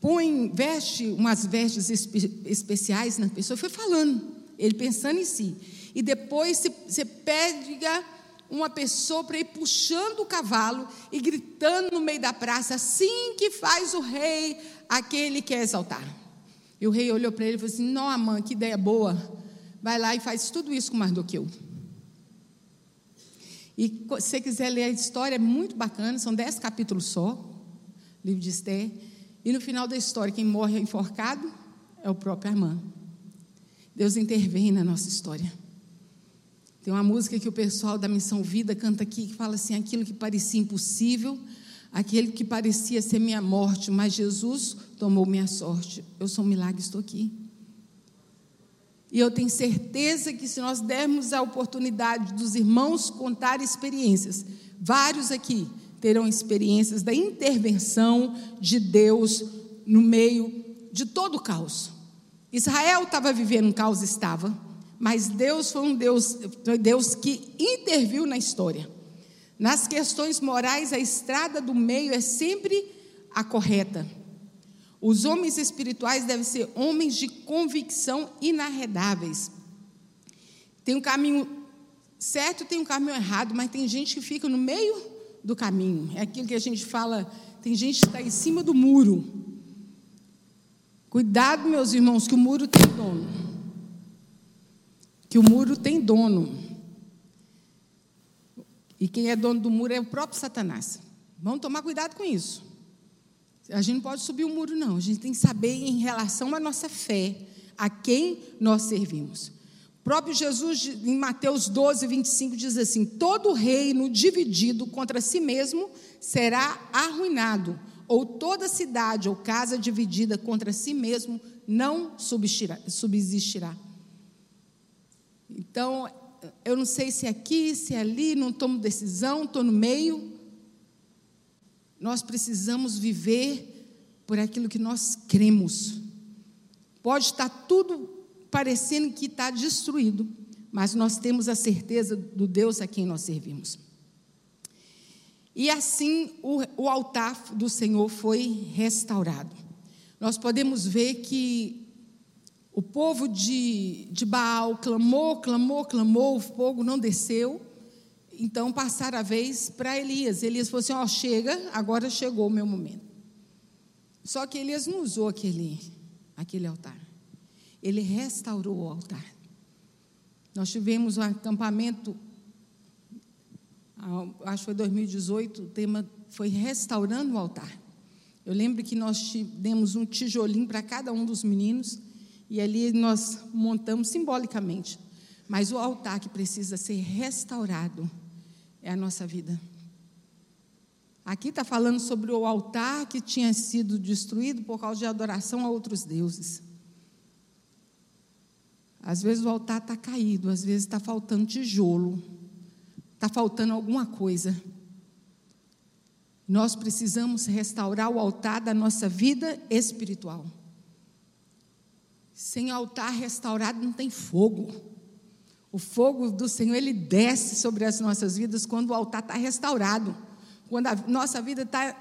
põe, veste umas vestes espe especiais na pessoa. Foi falando, ele pensando em si. E depois você pega uma pessoa para ir puxando o cavalo e gritando no meio da praça, assim que faz o rei aquele que quer exaltar. E o rei olhou para ele e falou assim: Não, Amã, que ideia boa. Vai lá e faz tudo isso com Mardoqueu. E se você quiser ler a história, é muito bacana, são dez capítulos só, livro de Esther. E no final da história, quem morre enforcado é o próprio Armã. Deus intervém na nossa história. Tem uma música que o pessoal da Missão Vida canta aqui, que fala assim: aquilo que parecia impossível, aquele que parecia ser minha morte, mas Jesus tomou minha sorte. Eu sou um milagre, estou aqui. E eu tenho certeza que se nós dermos a oportunidade dos irmãos contar experiências, vários aqui terão experiências da intervenção de Deus no meio de todo o caos. Israel estava vivendo um caos, estava, mas Deus foi um Deus, Deus que interviu na história. Nas questões morais, a estrada do meio é sempre a correta. Os homens espirituais devem ser homens de convicção inarredáveis. Tem um caminho certo, tem um caminho errado, mas tem gente que fica no meio do caminho. É aquilo que a gente fala, tem gente que está em cima do muro. Cuidado, meus irmãos, que o muro tem dono. Que o muro tem dono. E quem é dono do muro é o próprio Satanás. Vamos tomar cuidado com isso. A gente não pode subir o um muro, não. A gente tem que saber em relação à nossa fé, a quem nós servimos. próprio Jesus, em Mateus 12, 25, diz assim: Todo reino dividido contra si mesmo será arruinado, ou toda cidade ou casa dividida contra si mesmo não subsistirá. Então, eu não sei se é aqui, se é ali, não tomo decisão, estou no meio. Nós precisamos viver por aquilo que nós cremos. Pode estar tudo parecendo que está destruído, mas nós temos a certeza do Deus a quem nós servimos. E assim o, o altar do Senhor foi restaurado. Nós podemos ver que o povo de, de Baal clamou, clamou, clamou, o fogo não desceu. Então passaram a vez para Elias. Elias falou assim: Ó, oh, chega, agora chegou o meu momento. Só que Elias não usou aquele, aquele altar ele restaurou o altar. Nós tivemos um acampamento, acho que foi 2018, o tema foi restaurando o altar. Eu lembro que nós demos um tijolinho para cada um dos meninos e ali nós montamos simbolicamente. Mas o altar que precisa ser restaurado é a nossa vida. Aqui está falando sobre o altar que tinha sido destruído por causa de adoração a outros deuses. Às vezes o altar está caído, às vezes está faltando tijolo, está faltando alguma coisa. Nós precisamos restaurar o altar da nossa vida espiritual. Sem altar restaurado não tem fogo. O fogo do Senhor, ele desce sobre as nossas vidas quando o altar está restaurado. Quando a nossa vida está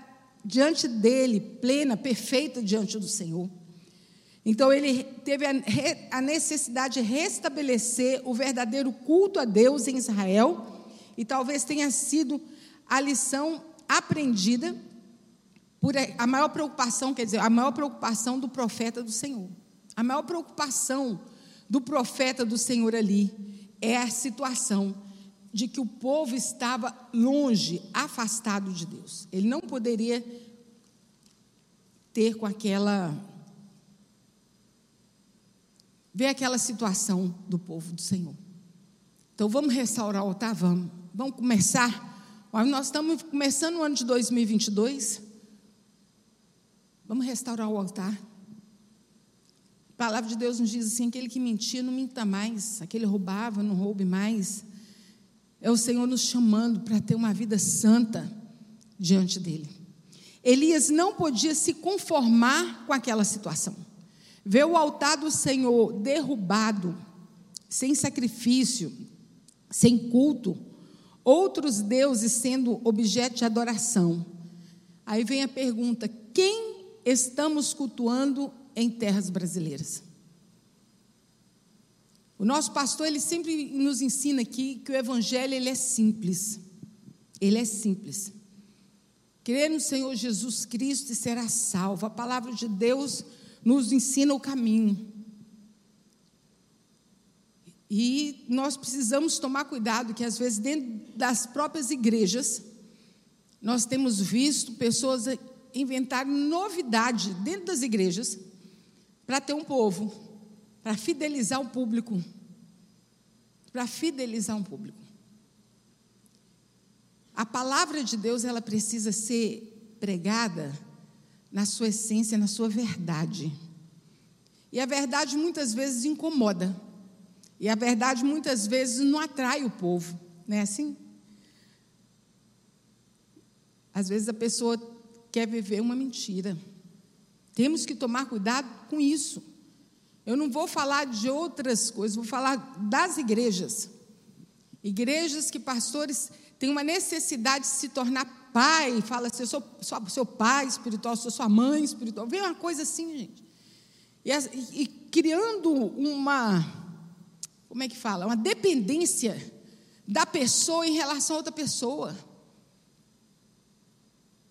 diante dele, plena, perfeita diante do Senhor. Então ele teve a, necessidade de restabelecer o verdadeiro culto a Deus em Israel, e talvez tenha sido a lição aprendida por a maior preocupação, quer dizer, a maior preocupação do profeta do Senhor. A maior preocupação do profeta do Senhor ali é a situação de que o povo estava longe, afastado de Deus. Ele não poderia ter com aquela ver aquela situação do povo do Senhor. Então vamos restaurar o altar? Vamos. Vamos começar. Nós estamos começando o ano de 2022. Vamos restaurar o altar. A palavra de Deus nos diz assim: aquele que mentia, não minta mais. Aquele roubava, não roube mais. É o Senhor nos chamando para ter uma vida santa diante dele. Elias não podia se conformar com aquela situação. Ver o altar do Senhor derrubado, sem sacrifício, sem culto, outros deuses sendo objeto de adoração. Aí vem a pergunta: quem estamos cultuando em terras brasileiras? O nosso pastor, ele sempre nos ensina aqui que o evangelho ele é simples. Ele é simples. Crer no Senhor Jesus Cristo e será salvo. A palavra de Deus nos ensina o caminho. E nós precisamos tomar cuidado que às vezes dentro das próprias igrejas nós temos visto pessoas inventarem novidade dentro das igrejas para ter um povo, para fidelizar o público, para fidelizar um público. A palavra de Deus ela precisa ser pregada na sua essência, na sua verdade. E a verdade muitas vezes incomoda. E a verdade muitas vezes não atrai o povo, não é assim? Às vezes a pessoa quer viver uma mentira. Temos que tomar cuidado com isso. Eu não vou falar de outras coisas, vou falar das igrejas. Igrejas que pastores têm uma necessidade de se tornar pai, fala assim, eu sou, sou seu pai espiritual, sou sua mãe espiritual. Vem uma coisa assim, gente. E, e criando uma, como é que fala? Uma dependência da pessoa em relação a outra pessoa.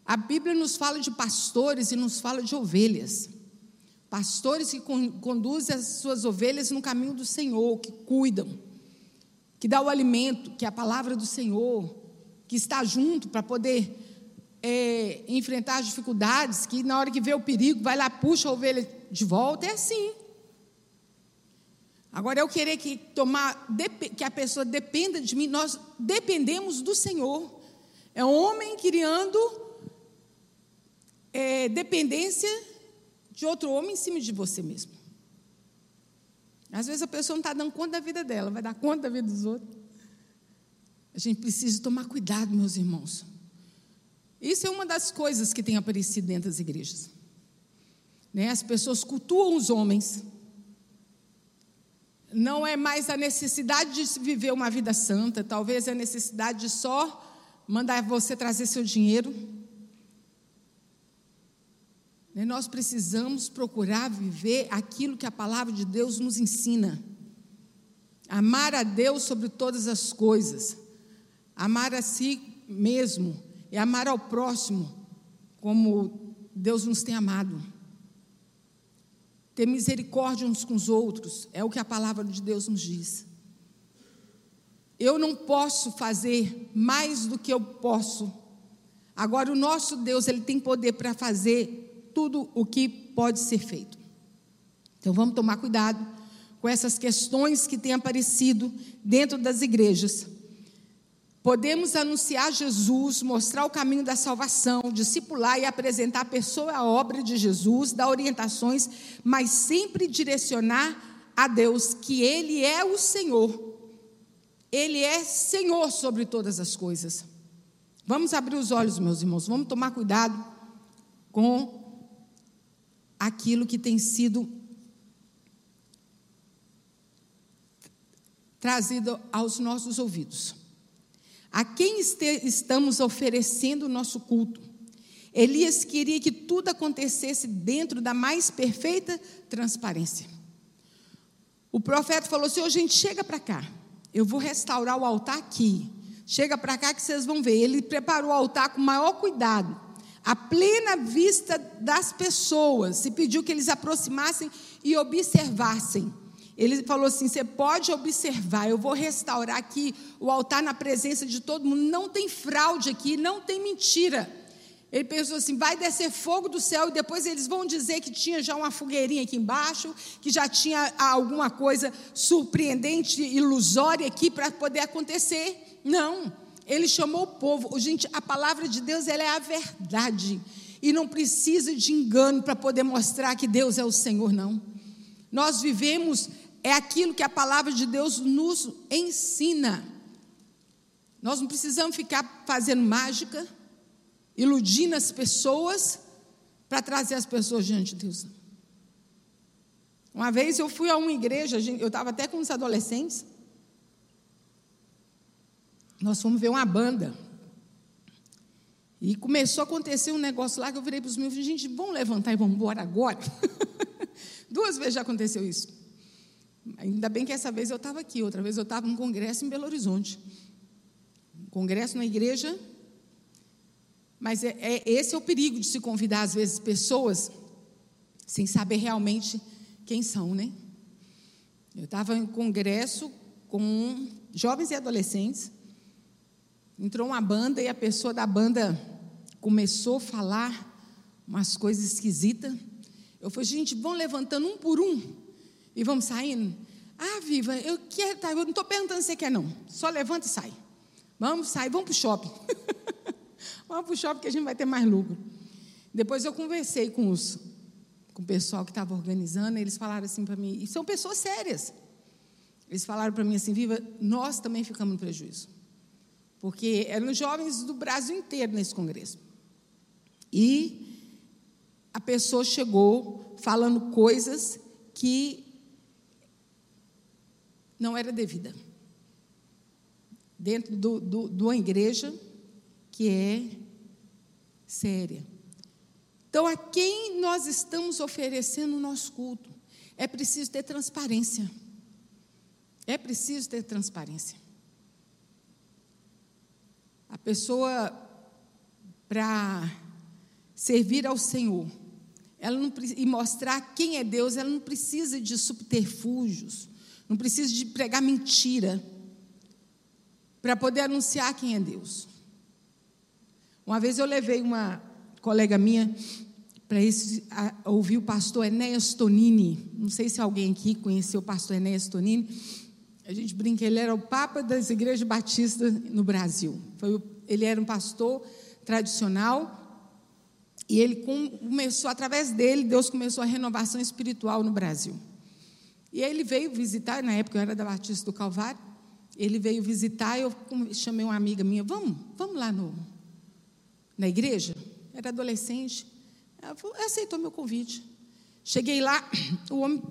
A Bíblia nos fala de pastores e nos fala de ovelhas. Pastores que conduzem as suas ovelhas no caminho do Senhor, que cuidam, que dá o alimento, que é a palavra do Senhor, que está junto para poder é, enfrentar as dificuldades, que na hora que vê o perigo, vai lá, puxa a ovelha de volta, é assim. Agora, eu querer que, tomar, que a pessoa dependa de mim, nós dependemos do Senhor. É um homem criando é, dependência de outro homem em cima de você mesmo. Às vezes a pessoa não está dando conta da vida dela, vai dar conta da vida dos outros. A gente precisa tomar cuidado, meus irmãos. Isso é uma das coisas que tem aparecido dentro das igrejas. Né? As pessoas cultuam os homens não é mais a necessidade de viver uma vida santa, talvez é a necessidade de só mandar você trazer seu dinheiro. Nós precisamos procurar viver aquilo que a palavra de Deus nos ensina. Amar a Deus sobre todas as coisas, amar a si mesmo e amar ao próximo como Deus nos tem amado ter misericórdia uns com os outros, é o que a palavra de Deus nos diz. Eu não posso fazer mais do que eu posso. Agora, o nosso Deus, ele tem poder para fazer tudo o que pode ser feito. Então, vamos tomar cuidado com essas questões que têm aparecido dentro das igrejas. Podemos anunciar Jesus, mostrar o caminho da salvação, discipular e apresentar a pessoa a obra de Jesus, dar orientações, mas sempre direcionar a Deus que Ele é o Senhor. Ele é Senhor sobre todas as coisas. Vamos abrir os olhos, meus irmãos, vamos tomar cuidado com aquilo que tem sido trazido aos nossos ouvidos. A quem estamos oferecendo o nosso culto? Elias queria que tudo acontecesse dentro da mais perfeita transparência. O profeta falou oh, gente, chega para cá, eu vou restaurar o altar aqui. Chega para cá que vocês vão ver. Ele preparou o altar com maior cuidado, a plena vista das pessoas, e pediu que eles aproximassem e observassem. Ele falou assim: você pode observar, eu vou restaurar aqui o altar na presença de todo mundo. Não tem fraude aqui, não tem mentira. Ele pensou assim: vai descer fogo do céu e depois eles vão dizer que tinha já uma fogueirinha aqui embaixo, que já tinha alguma coisa surpreendente, ilusória aqui para poder acontecer. Não. Ele chamou o povo. Gente, a palavra de Deus ela é a verdade. E não precisa de engano para poder mostrar que Deus é o Senhor, não. Nós vivemos é aquilo que a palavra de Deus nos ensina. Nós não precisamos ficar fazendo mágica, iludindo as pessoas para trazer as pessoas diante de Deus. Uma vez eu fui a uma igreja, eu estava até com os adolescentes. Nós fomos ver uma banda. E começou a acontecer um negócio lá que eu virei para os meus filhos, gente, vamos levantar e vamos embora agora. Duas vezes já aconteceu isso. Ainda bem que essa vez eu estava aqui, outra vez eu estava num congresso em Belo Horizonte. Um congresso na igreja. Mas é, é, esse é o perigo de se convidar, às vezes, pessoas sem saber realmente quem são, né? Eu estava em congresso com jovens e adolescentes. Entrou uma banda e a pessoa da banda começou a falar umas coisas esquisitas. Eu falei, gente, vão levantando um por um e vamos saindo? Ah, Viva, eu quero, tá, eu não estou perguntando se você quer, não. Só levanta e sai. Vamos sair, vamos para o shopping. vamos para o shopping que a gente vai ter mais lucro. Depois eu conversei com os com o pessoal que estava organizando, eles falaram assim para mim, e são pessoas sérias. Eles falaram para mim assim, Viva, nós também ficamos no prejuízo. Porque eram jovens do Brasil inteiro nesse congresso. E a pessoa chegou falando coisas que não era devida. Dentro do, do, de uma igreja que é séria. Então, a quem nós estamos oferecendo o nosso culto? É preciso ter transparência. É preciso ter transparência. A pessoa, para servir ao Senhor, ela não, e mostrar quem é Deus, ela não precisa de subterfúgios, não precisa de pregar mentira para poder anunciar quem é Deus. Uma vez eu levei uma colega minha para ouvir o pastor Enéas Tonini. Não sei se alguém aqui conheceu o pastor Enéas Tonini. A gente brinca, ele era o papa das igrejas batistas no Brasil. Foi, ele era um pastor tradicional e ele começou, através dele, Deus começou a renovação espiritual no Brasil. E ele veio visitar, na época eu era da Batista do Calvário, ele veio visitar, eu chamei uma amiga minha, vamos, vamos lá no, na igreja? Era adolescente. Ela aceitou meu convite. Cheguei lá, o homem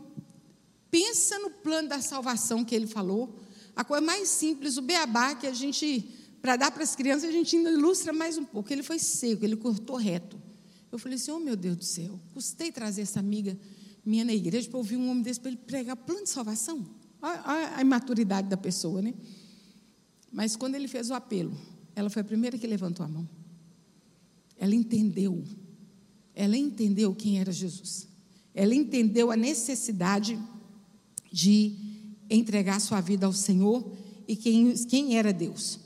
pensa no plano da salvação que ele falou. A coisa mais simples, o beabá, que a gente, para dar para as crianças, a gente ainda ilustra mais um pouco. Ele foi seco, ele cortou reto. Eu falei assim: oh meu Deus do céu, custei trazer essa amiga minha na igreja para ouvir um homem desse para ele pregar plano de salvação. Olha a imaturidade da pessoa, né? Mas quando ele fez o apelo, ela foi a primeira que levantou a mão. Ela entendeu. Ela entendeu quem era Jesus. Ela entendeu a necessidade de entregar sua vida ao Senhor e quem, quem era Deus.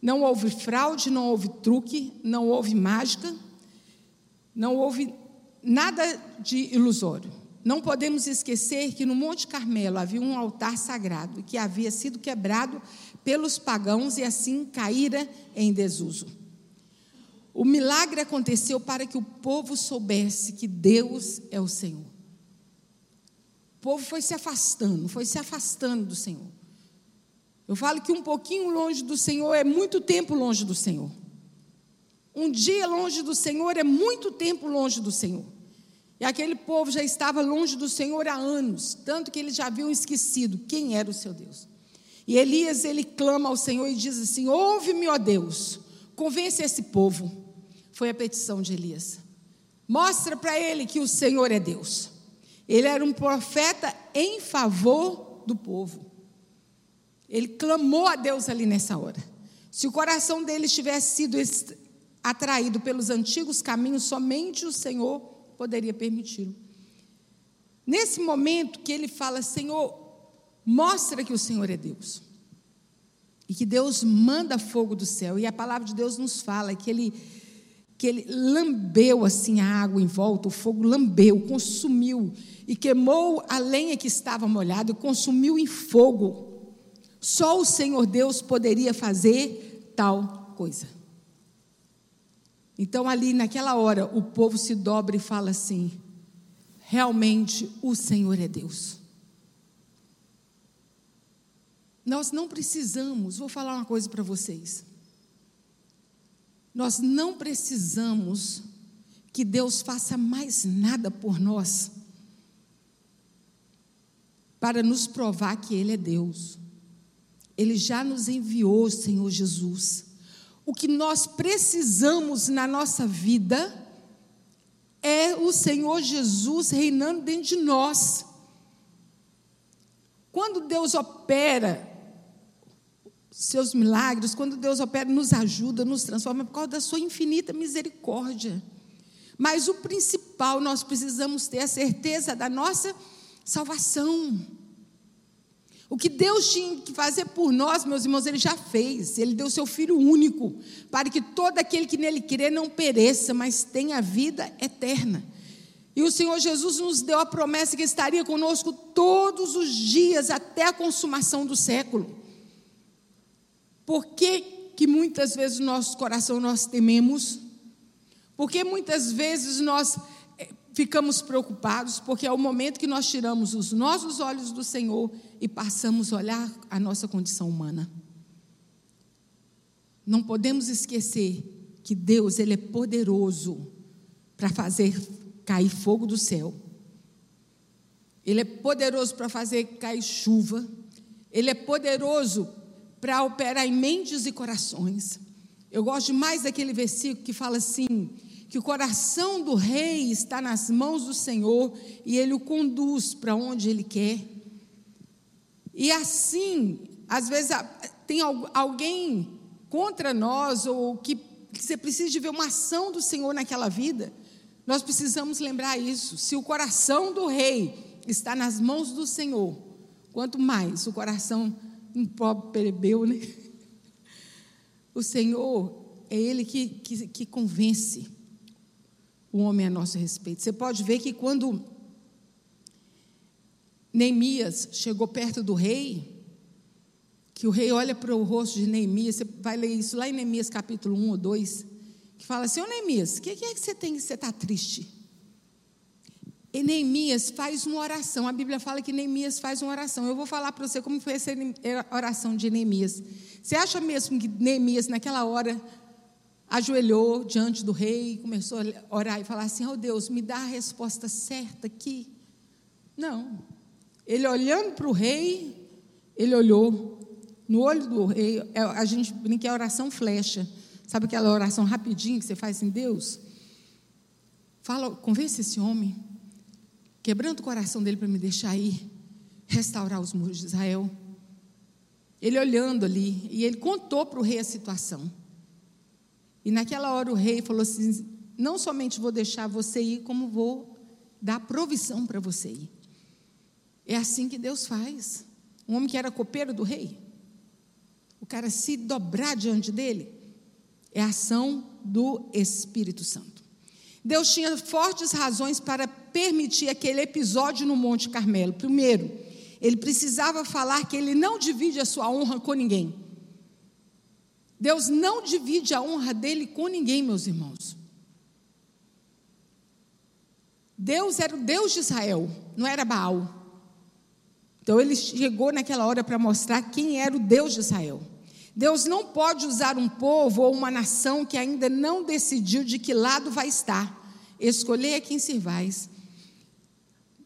Não houve fraude, não houve truque, não houve mágica, não houve nada de ilusório. Não podemos esquecer que no Monte Carmelo havia um altar sagrado que havia sido quebrado pelos pagãos e assim caíra em desuso. O milagre aconteceu para que o povo soubesse que Deus é o Senhor povo foi se afastando, foi se afastando do Senhor. Eu falo que um pouquinho longe do Senhor é muito tempo longe do Senhor. Um dia longe do Senhor é muito tempo longe do Senhor. E aquele povo já estava longe do Senhor há anos, tanto que eles já haviam esquecido quem era o seu Deus. E Elias, ele clama ao Senhor e diz assim: Ouve-me, ó Deus, convence esse povo. Foi a petição de Elias. Mostra para ele que o Senhor é Deus. Ele era um profeta em favor do povo. Ele clamou a Deus ali nessa hora. Se o coração dele tivesse sido atraído pelos antigos caminhos, somente o Senhor poderia permiti-lo. Nesse momento que ele fala, Senhor, mostra que o Senhor é Deus. E que Deus manda fogo do céu. E a palavra de Deus nos fala que ele que ele lambeu assim a água em volta, o fogo lambeu, consumiu e queimou a lenha que estava molhada e consumiu em fogo. Só o Senhor Deus poderia fazer tal coisa. Então, ali naquela hora, o povo se dobra e fala assim: realmente o Senhor é Deus. Nós não precisamos, vou falar uma coisa para vocês. Nós não precisamos que Deus faça mais nada por nós para nos provar que Ele é Deus. Ele já nos enviou, Senhor Jesus. O que nós precisamos na nossa vida é o Senhor Jesus reinando dentro de nós. Quando Deus opera seus milagres, quando Deus opera, nos ajuda, nos transforma, é por causa da sua infinita misericórdia. Mas o principal, nós precisamos ter a certeza da nossa salvação. O que Deus tinha que fazer por nós, meus irmãos, Ele já fez. Ele deu seu Filho único, para que todo aquele que nele crê não pereça, mas tenha vida eterna. E o Senhor Jesus nos deu a promessa que estaria conosco todos os dias, até a consumação do século. Por que, que muitas vezes no nosso coração nós tememos? Porque muitas vezes nós ficamos preocupados porque é o momento que nós tiramos os nossos olhos do Senhor e passamos a olhar a nossa condição humana. Não podemos esquecer que Deus ele é poderoso para fazer cair fogo do céu. Ele é poderoso para fazer cair chuva. Ele é poderoso para operar em mentes e corações. Eu gosto mais daquele versículo que fala assim: que o coração do rei está nas mãos do Senhor e ele o conduz para onde ele quer. E assim, às vezes tem alguém contra nós ou que você precisa de ver uma ação do Senhor naquela vida. Nós precisamos lembrar isso. Se o coração do rei está nas mãos do Senhor, quanto mais o coração um pobre plebeu, né? O Senhor é Ele que, que, que convence. o homem a nosso respeito. Você pode ver que quando Neemias chegou perto do rei, que o rei olha para o rosto de Neemias, você vai ler isso lá em Neemias capítulo 1 ou 2, que fala assim, ô Neemias, o que, que é que você tem que você está triste? E Neemias faz uma oração. A Bíblia fala que Neemias faz uma oração. Eu vou falar para você como foi essa oração de Neemias. Você acha mesmo que Neemias, naquela hora, ajoelhou diante do rei começou a orar e falar assim: Oh Deus, me dá a resposta certa aqui? Não. Ele olhando para o rei, ele olhou no olho do rei. É, a gente brinca que é oração flecha. Sabe aquela oração rapidinho que você faz em Deus? Fala, convence esse homem quebrando o coração dele para me deixar ir restaurar os muros de Israel. Ele olhando ali, e ele contou para o rei a situação. E naquela hora o rei falou assim: Não somente vou deixar você ir, como vou dar provisão para você ir. É assim que Deus faz. Um homem que era copeiro do rei, o cara se dobrar diante dele, é ação do Espírito Santo. Deus tinha fortes razões para permitir aquele episódio no Monte Carmelo. Primeiro, ele precisava falar que ele não divide a sua honra com ninguém. Deus não divide a honra dele com ninguém, meus irmãos. Deus era o Deus de Israel, não era Baal. Então ele chegou naquela hora para mostrar quem era o Deus de Israel. Deus não pode usar um povo ou uma nação que ainda não decidiu de que lado vai estar. Escolher a quem servais.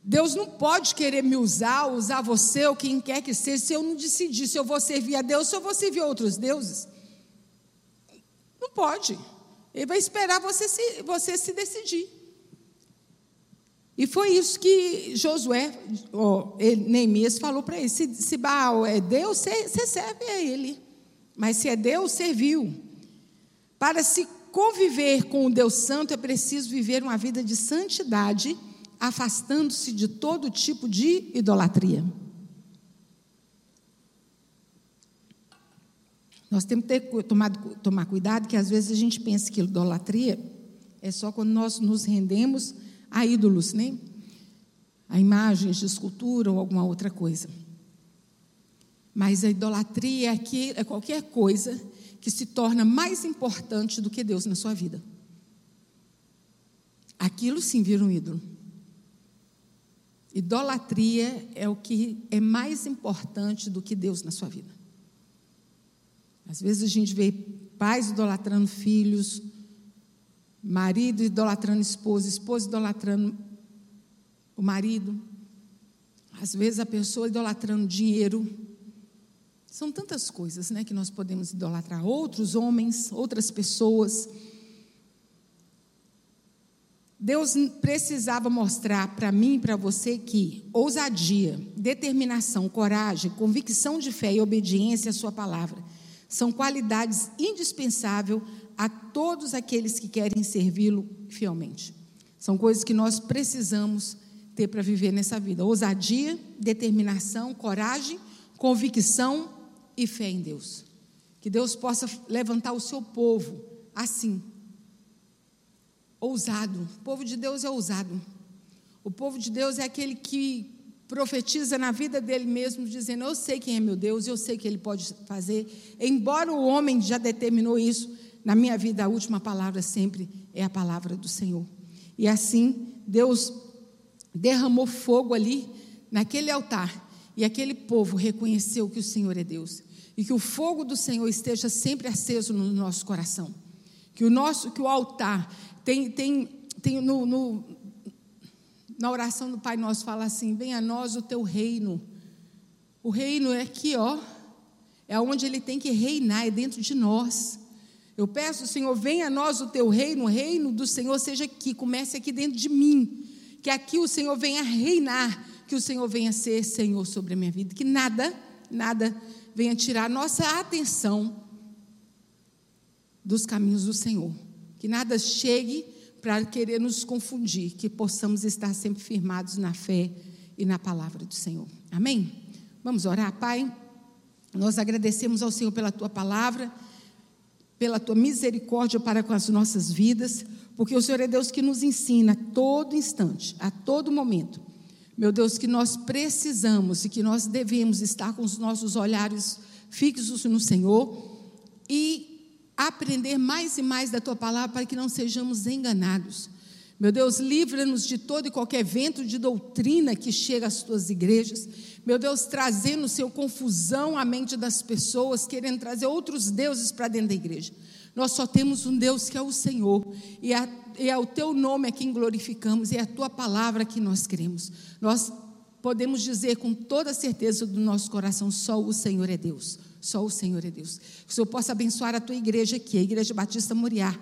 Deus não pode querer me usar, usar você ou quem quer que seja, se eu não decidir se eu vou servir a Deus, se eu vou servir a outros deuses. Não pode. Ele vai esperar você se, você se decidir. E foi isso que Josué, oh, Neemias falou para ele: se, se Baal é Deus, você serve a ele. Mas se é Deus, serviu. Para se conviver com o Deus Santo, é preciso viver uma vida de santidade, afastando-se de todo tipo de idolatria. Nós temos que ter, tomado, tomar cuidado, que às vezes a gente pensa que idolatria é só quando nós nos rendemos a ídolos, né? a imagens de escultura ou alguma outra coisa. Mas a idolatria é, aqui, é qualquer coisa que se torna mais importante do que Deus na sua vida. Aquilo sim vira um ídolo. Idolatria é o que é mais importante do que Deus na sua vida. Às vezes a gente vê pais idolatrando filhos, marido idolatrando esposa, esposa idolatrando o marido. Às vezes a pessoa idolatrando dinheiro, são tantas coisas né, que nós podemos idolatrar. Outros homens, outras pessoas. Deus precisava mostrar para mim e para você que ousadia, determinação, coragem, convicção de fé e obediência à Sua palavra são qualidades indispensáveis a todos aqueles que querem servi-lo fielmente. São coisas que nós precisamos ter para viver nessa vida: ousadia, determinação, coragem, convicção e fé em Deus. Que Deus possa levantar o seu povo assim, ousado. O povo de Deus é ousado. O povo de Deus é aquele que profetiza na vida dele mesmo, dizendo: Eu sei quem é meu Deus, eu sei que ele pode fazer. Embora o homem já determinou isso, na minha vida a última palavra sempre é a palavra do Senhor. E assim, Deus derramou fogo ali, naquele altar, e aquele povo reconheceu que o Senhor é Deus e que o fogo do Senhor esteja sempre aceso no nosso coração. Que o nosso, que o altar tem, tem, tem no, no, na oração do Pai Nosso fala assim: venha a nós o teu reino. O reino é aqui, ó, é onde ele tem que reinar, é dentro de nós. Eu peço, Senhor, venha a nós o teu reino, o reino do Senhor seja aqui, comece aqui dentro de mim. Que aqui o Senhor venha reinar, que o Senhor venha ser Senhor sobre a minha vida. Que nada, nada venha tirar nossa atenção dos caminhos do Senhor. Que nada chegue para querer nos confundir, que possamos estar sempre firmados na fé e na palavra do Senhor. Amém? Vamos orar, Pai. Nós agradecemos ao Senhor pela tua palavra, pela tua misericórdia para com as nossas vidas porque o Senhor é Deus que nos ensina a todo instante, a todo momento. Meu Deus, que nós precisamos e que nós devemos estar com os nossos olhares fixos no Senhor e aprender mais e mais da tua palavra para que não sejamos enganados. Meu Deus, livra-nos de todo e qualquer vento de doutrina que chega às tuas igrejas. Meu Deus, trazendo, Senhor, confusão à mente das pessoas, querendo trazer outros deuses para dentro da igreja. Nós só temos um Deus que é o Senhor, e é, e é o teu nome a quem glorificamos, e é a tua palavra que nós cremos. Nós podemos dizer com toda certeza do nosso coração: só o Senhor é Deus. Só o Senhor é Deus. Que o Senhor possa abençoar a tua igreja aqui, a Igreja Batista Moriá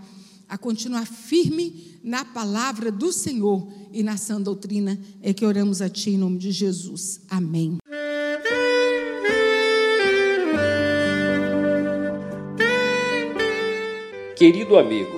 a continuar firme na palavra do Senhor e na sã doutrina, é que oramos a Ti em nome de Jesus. Amém. Querido amigo,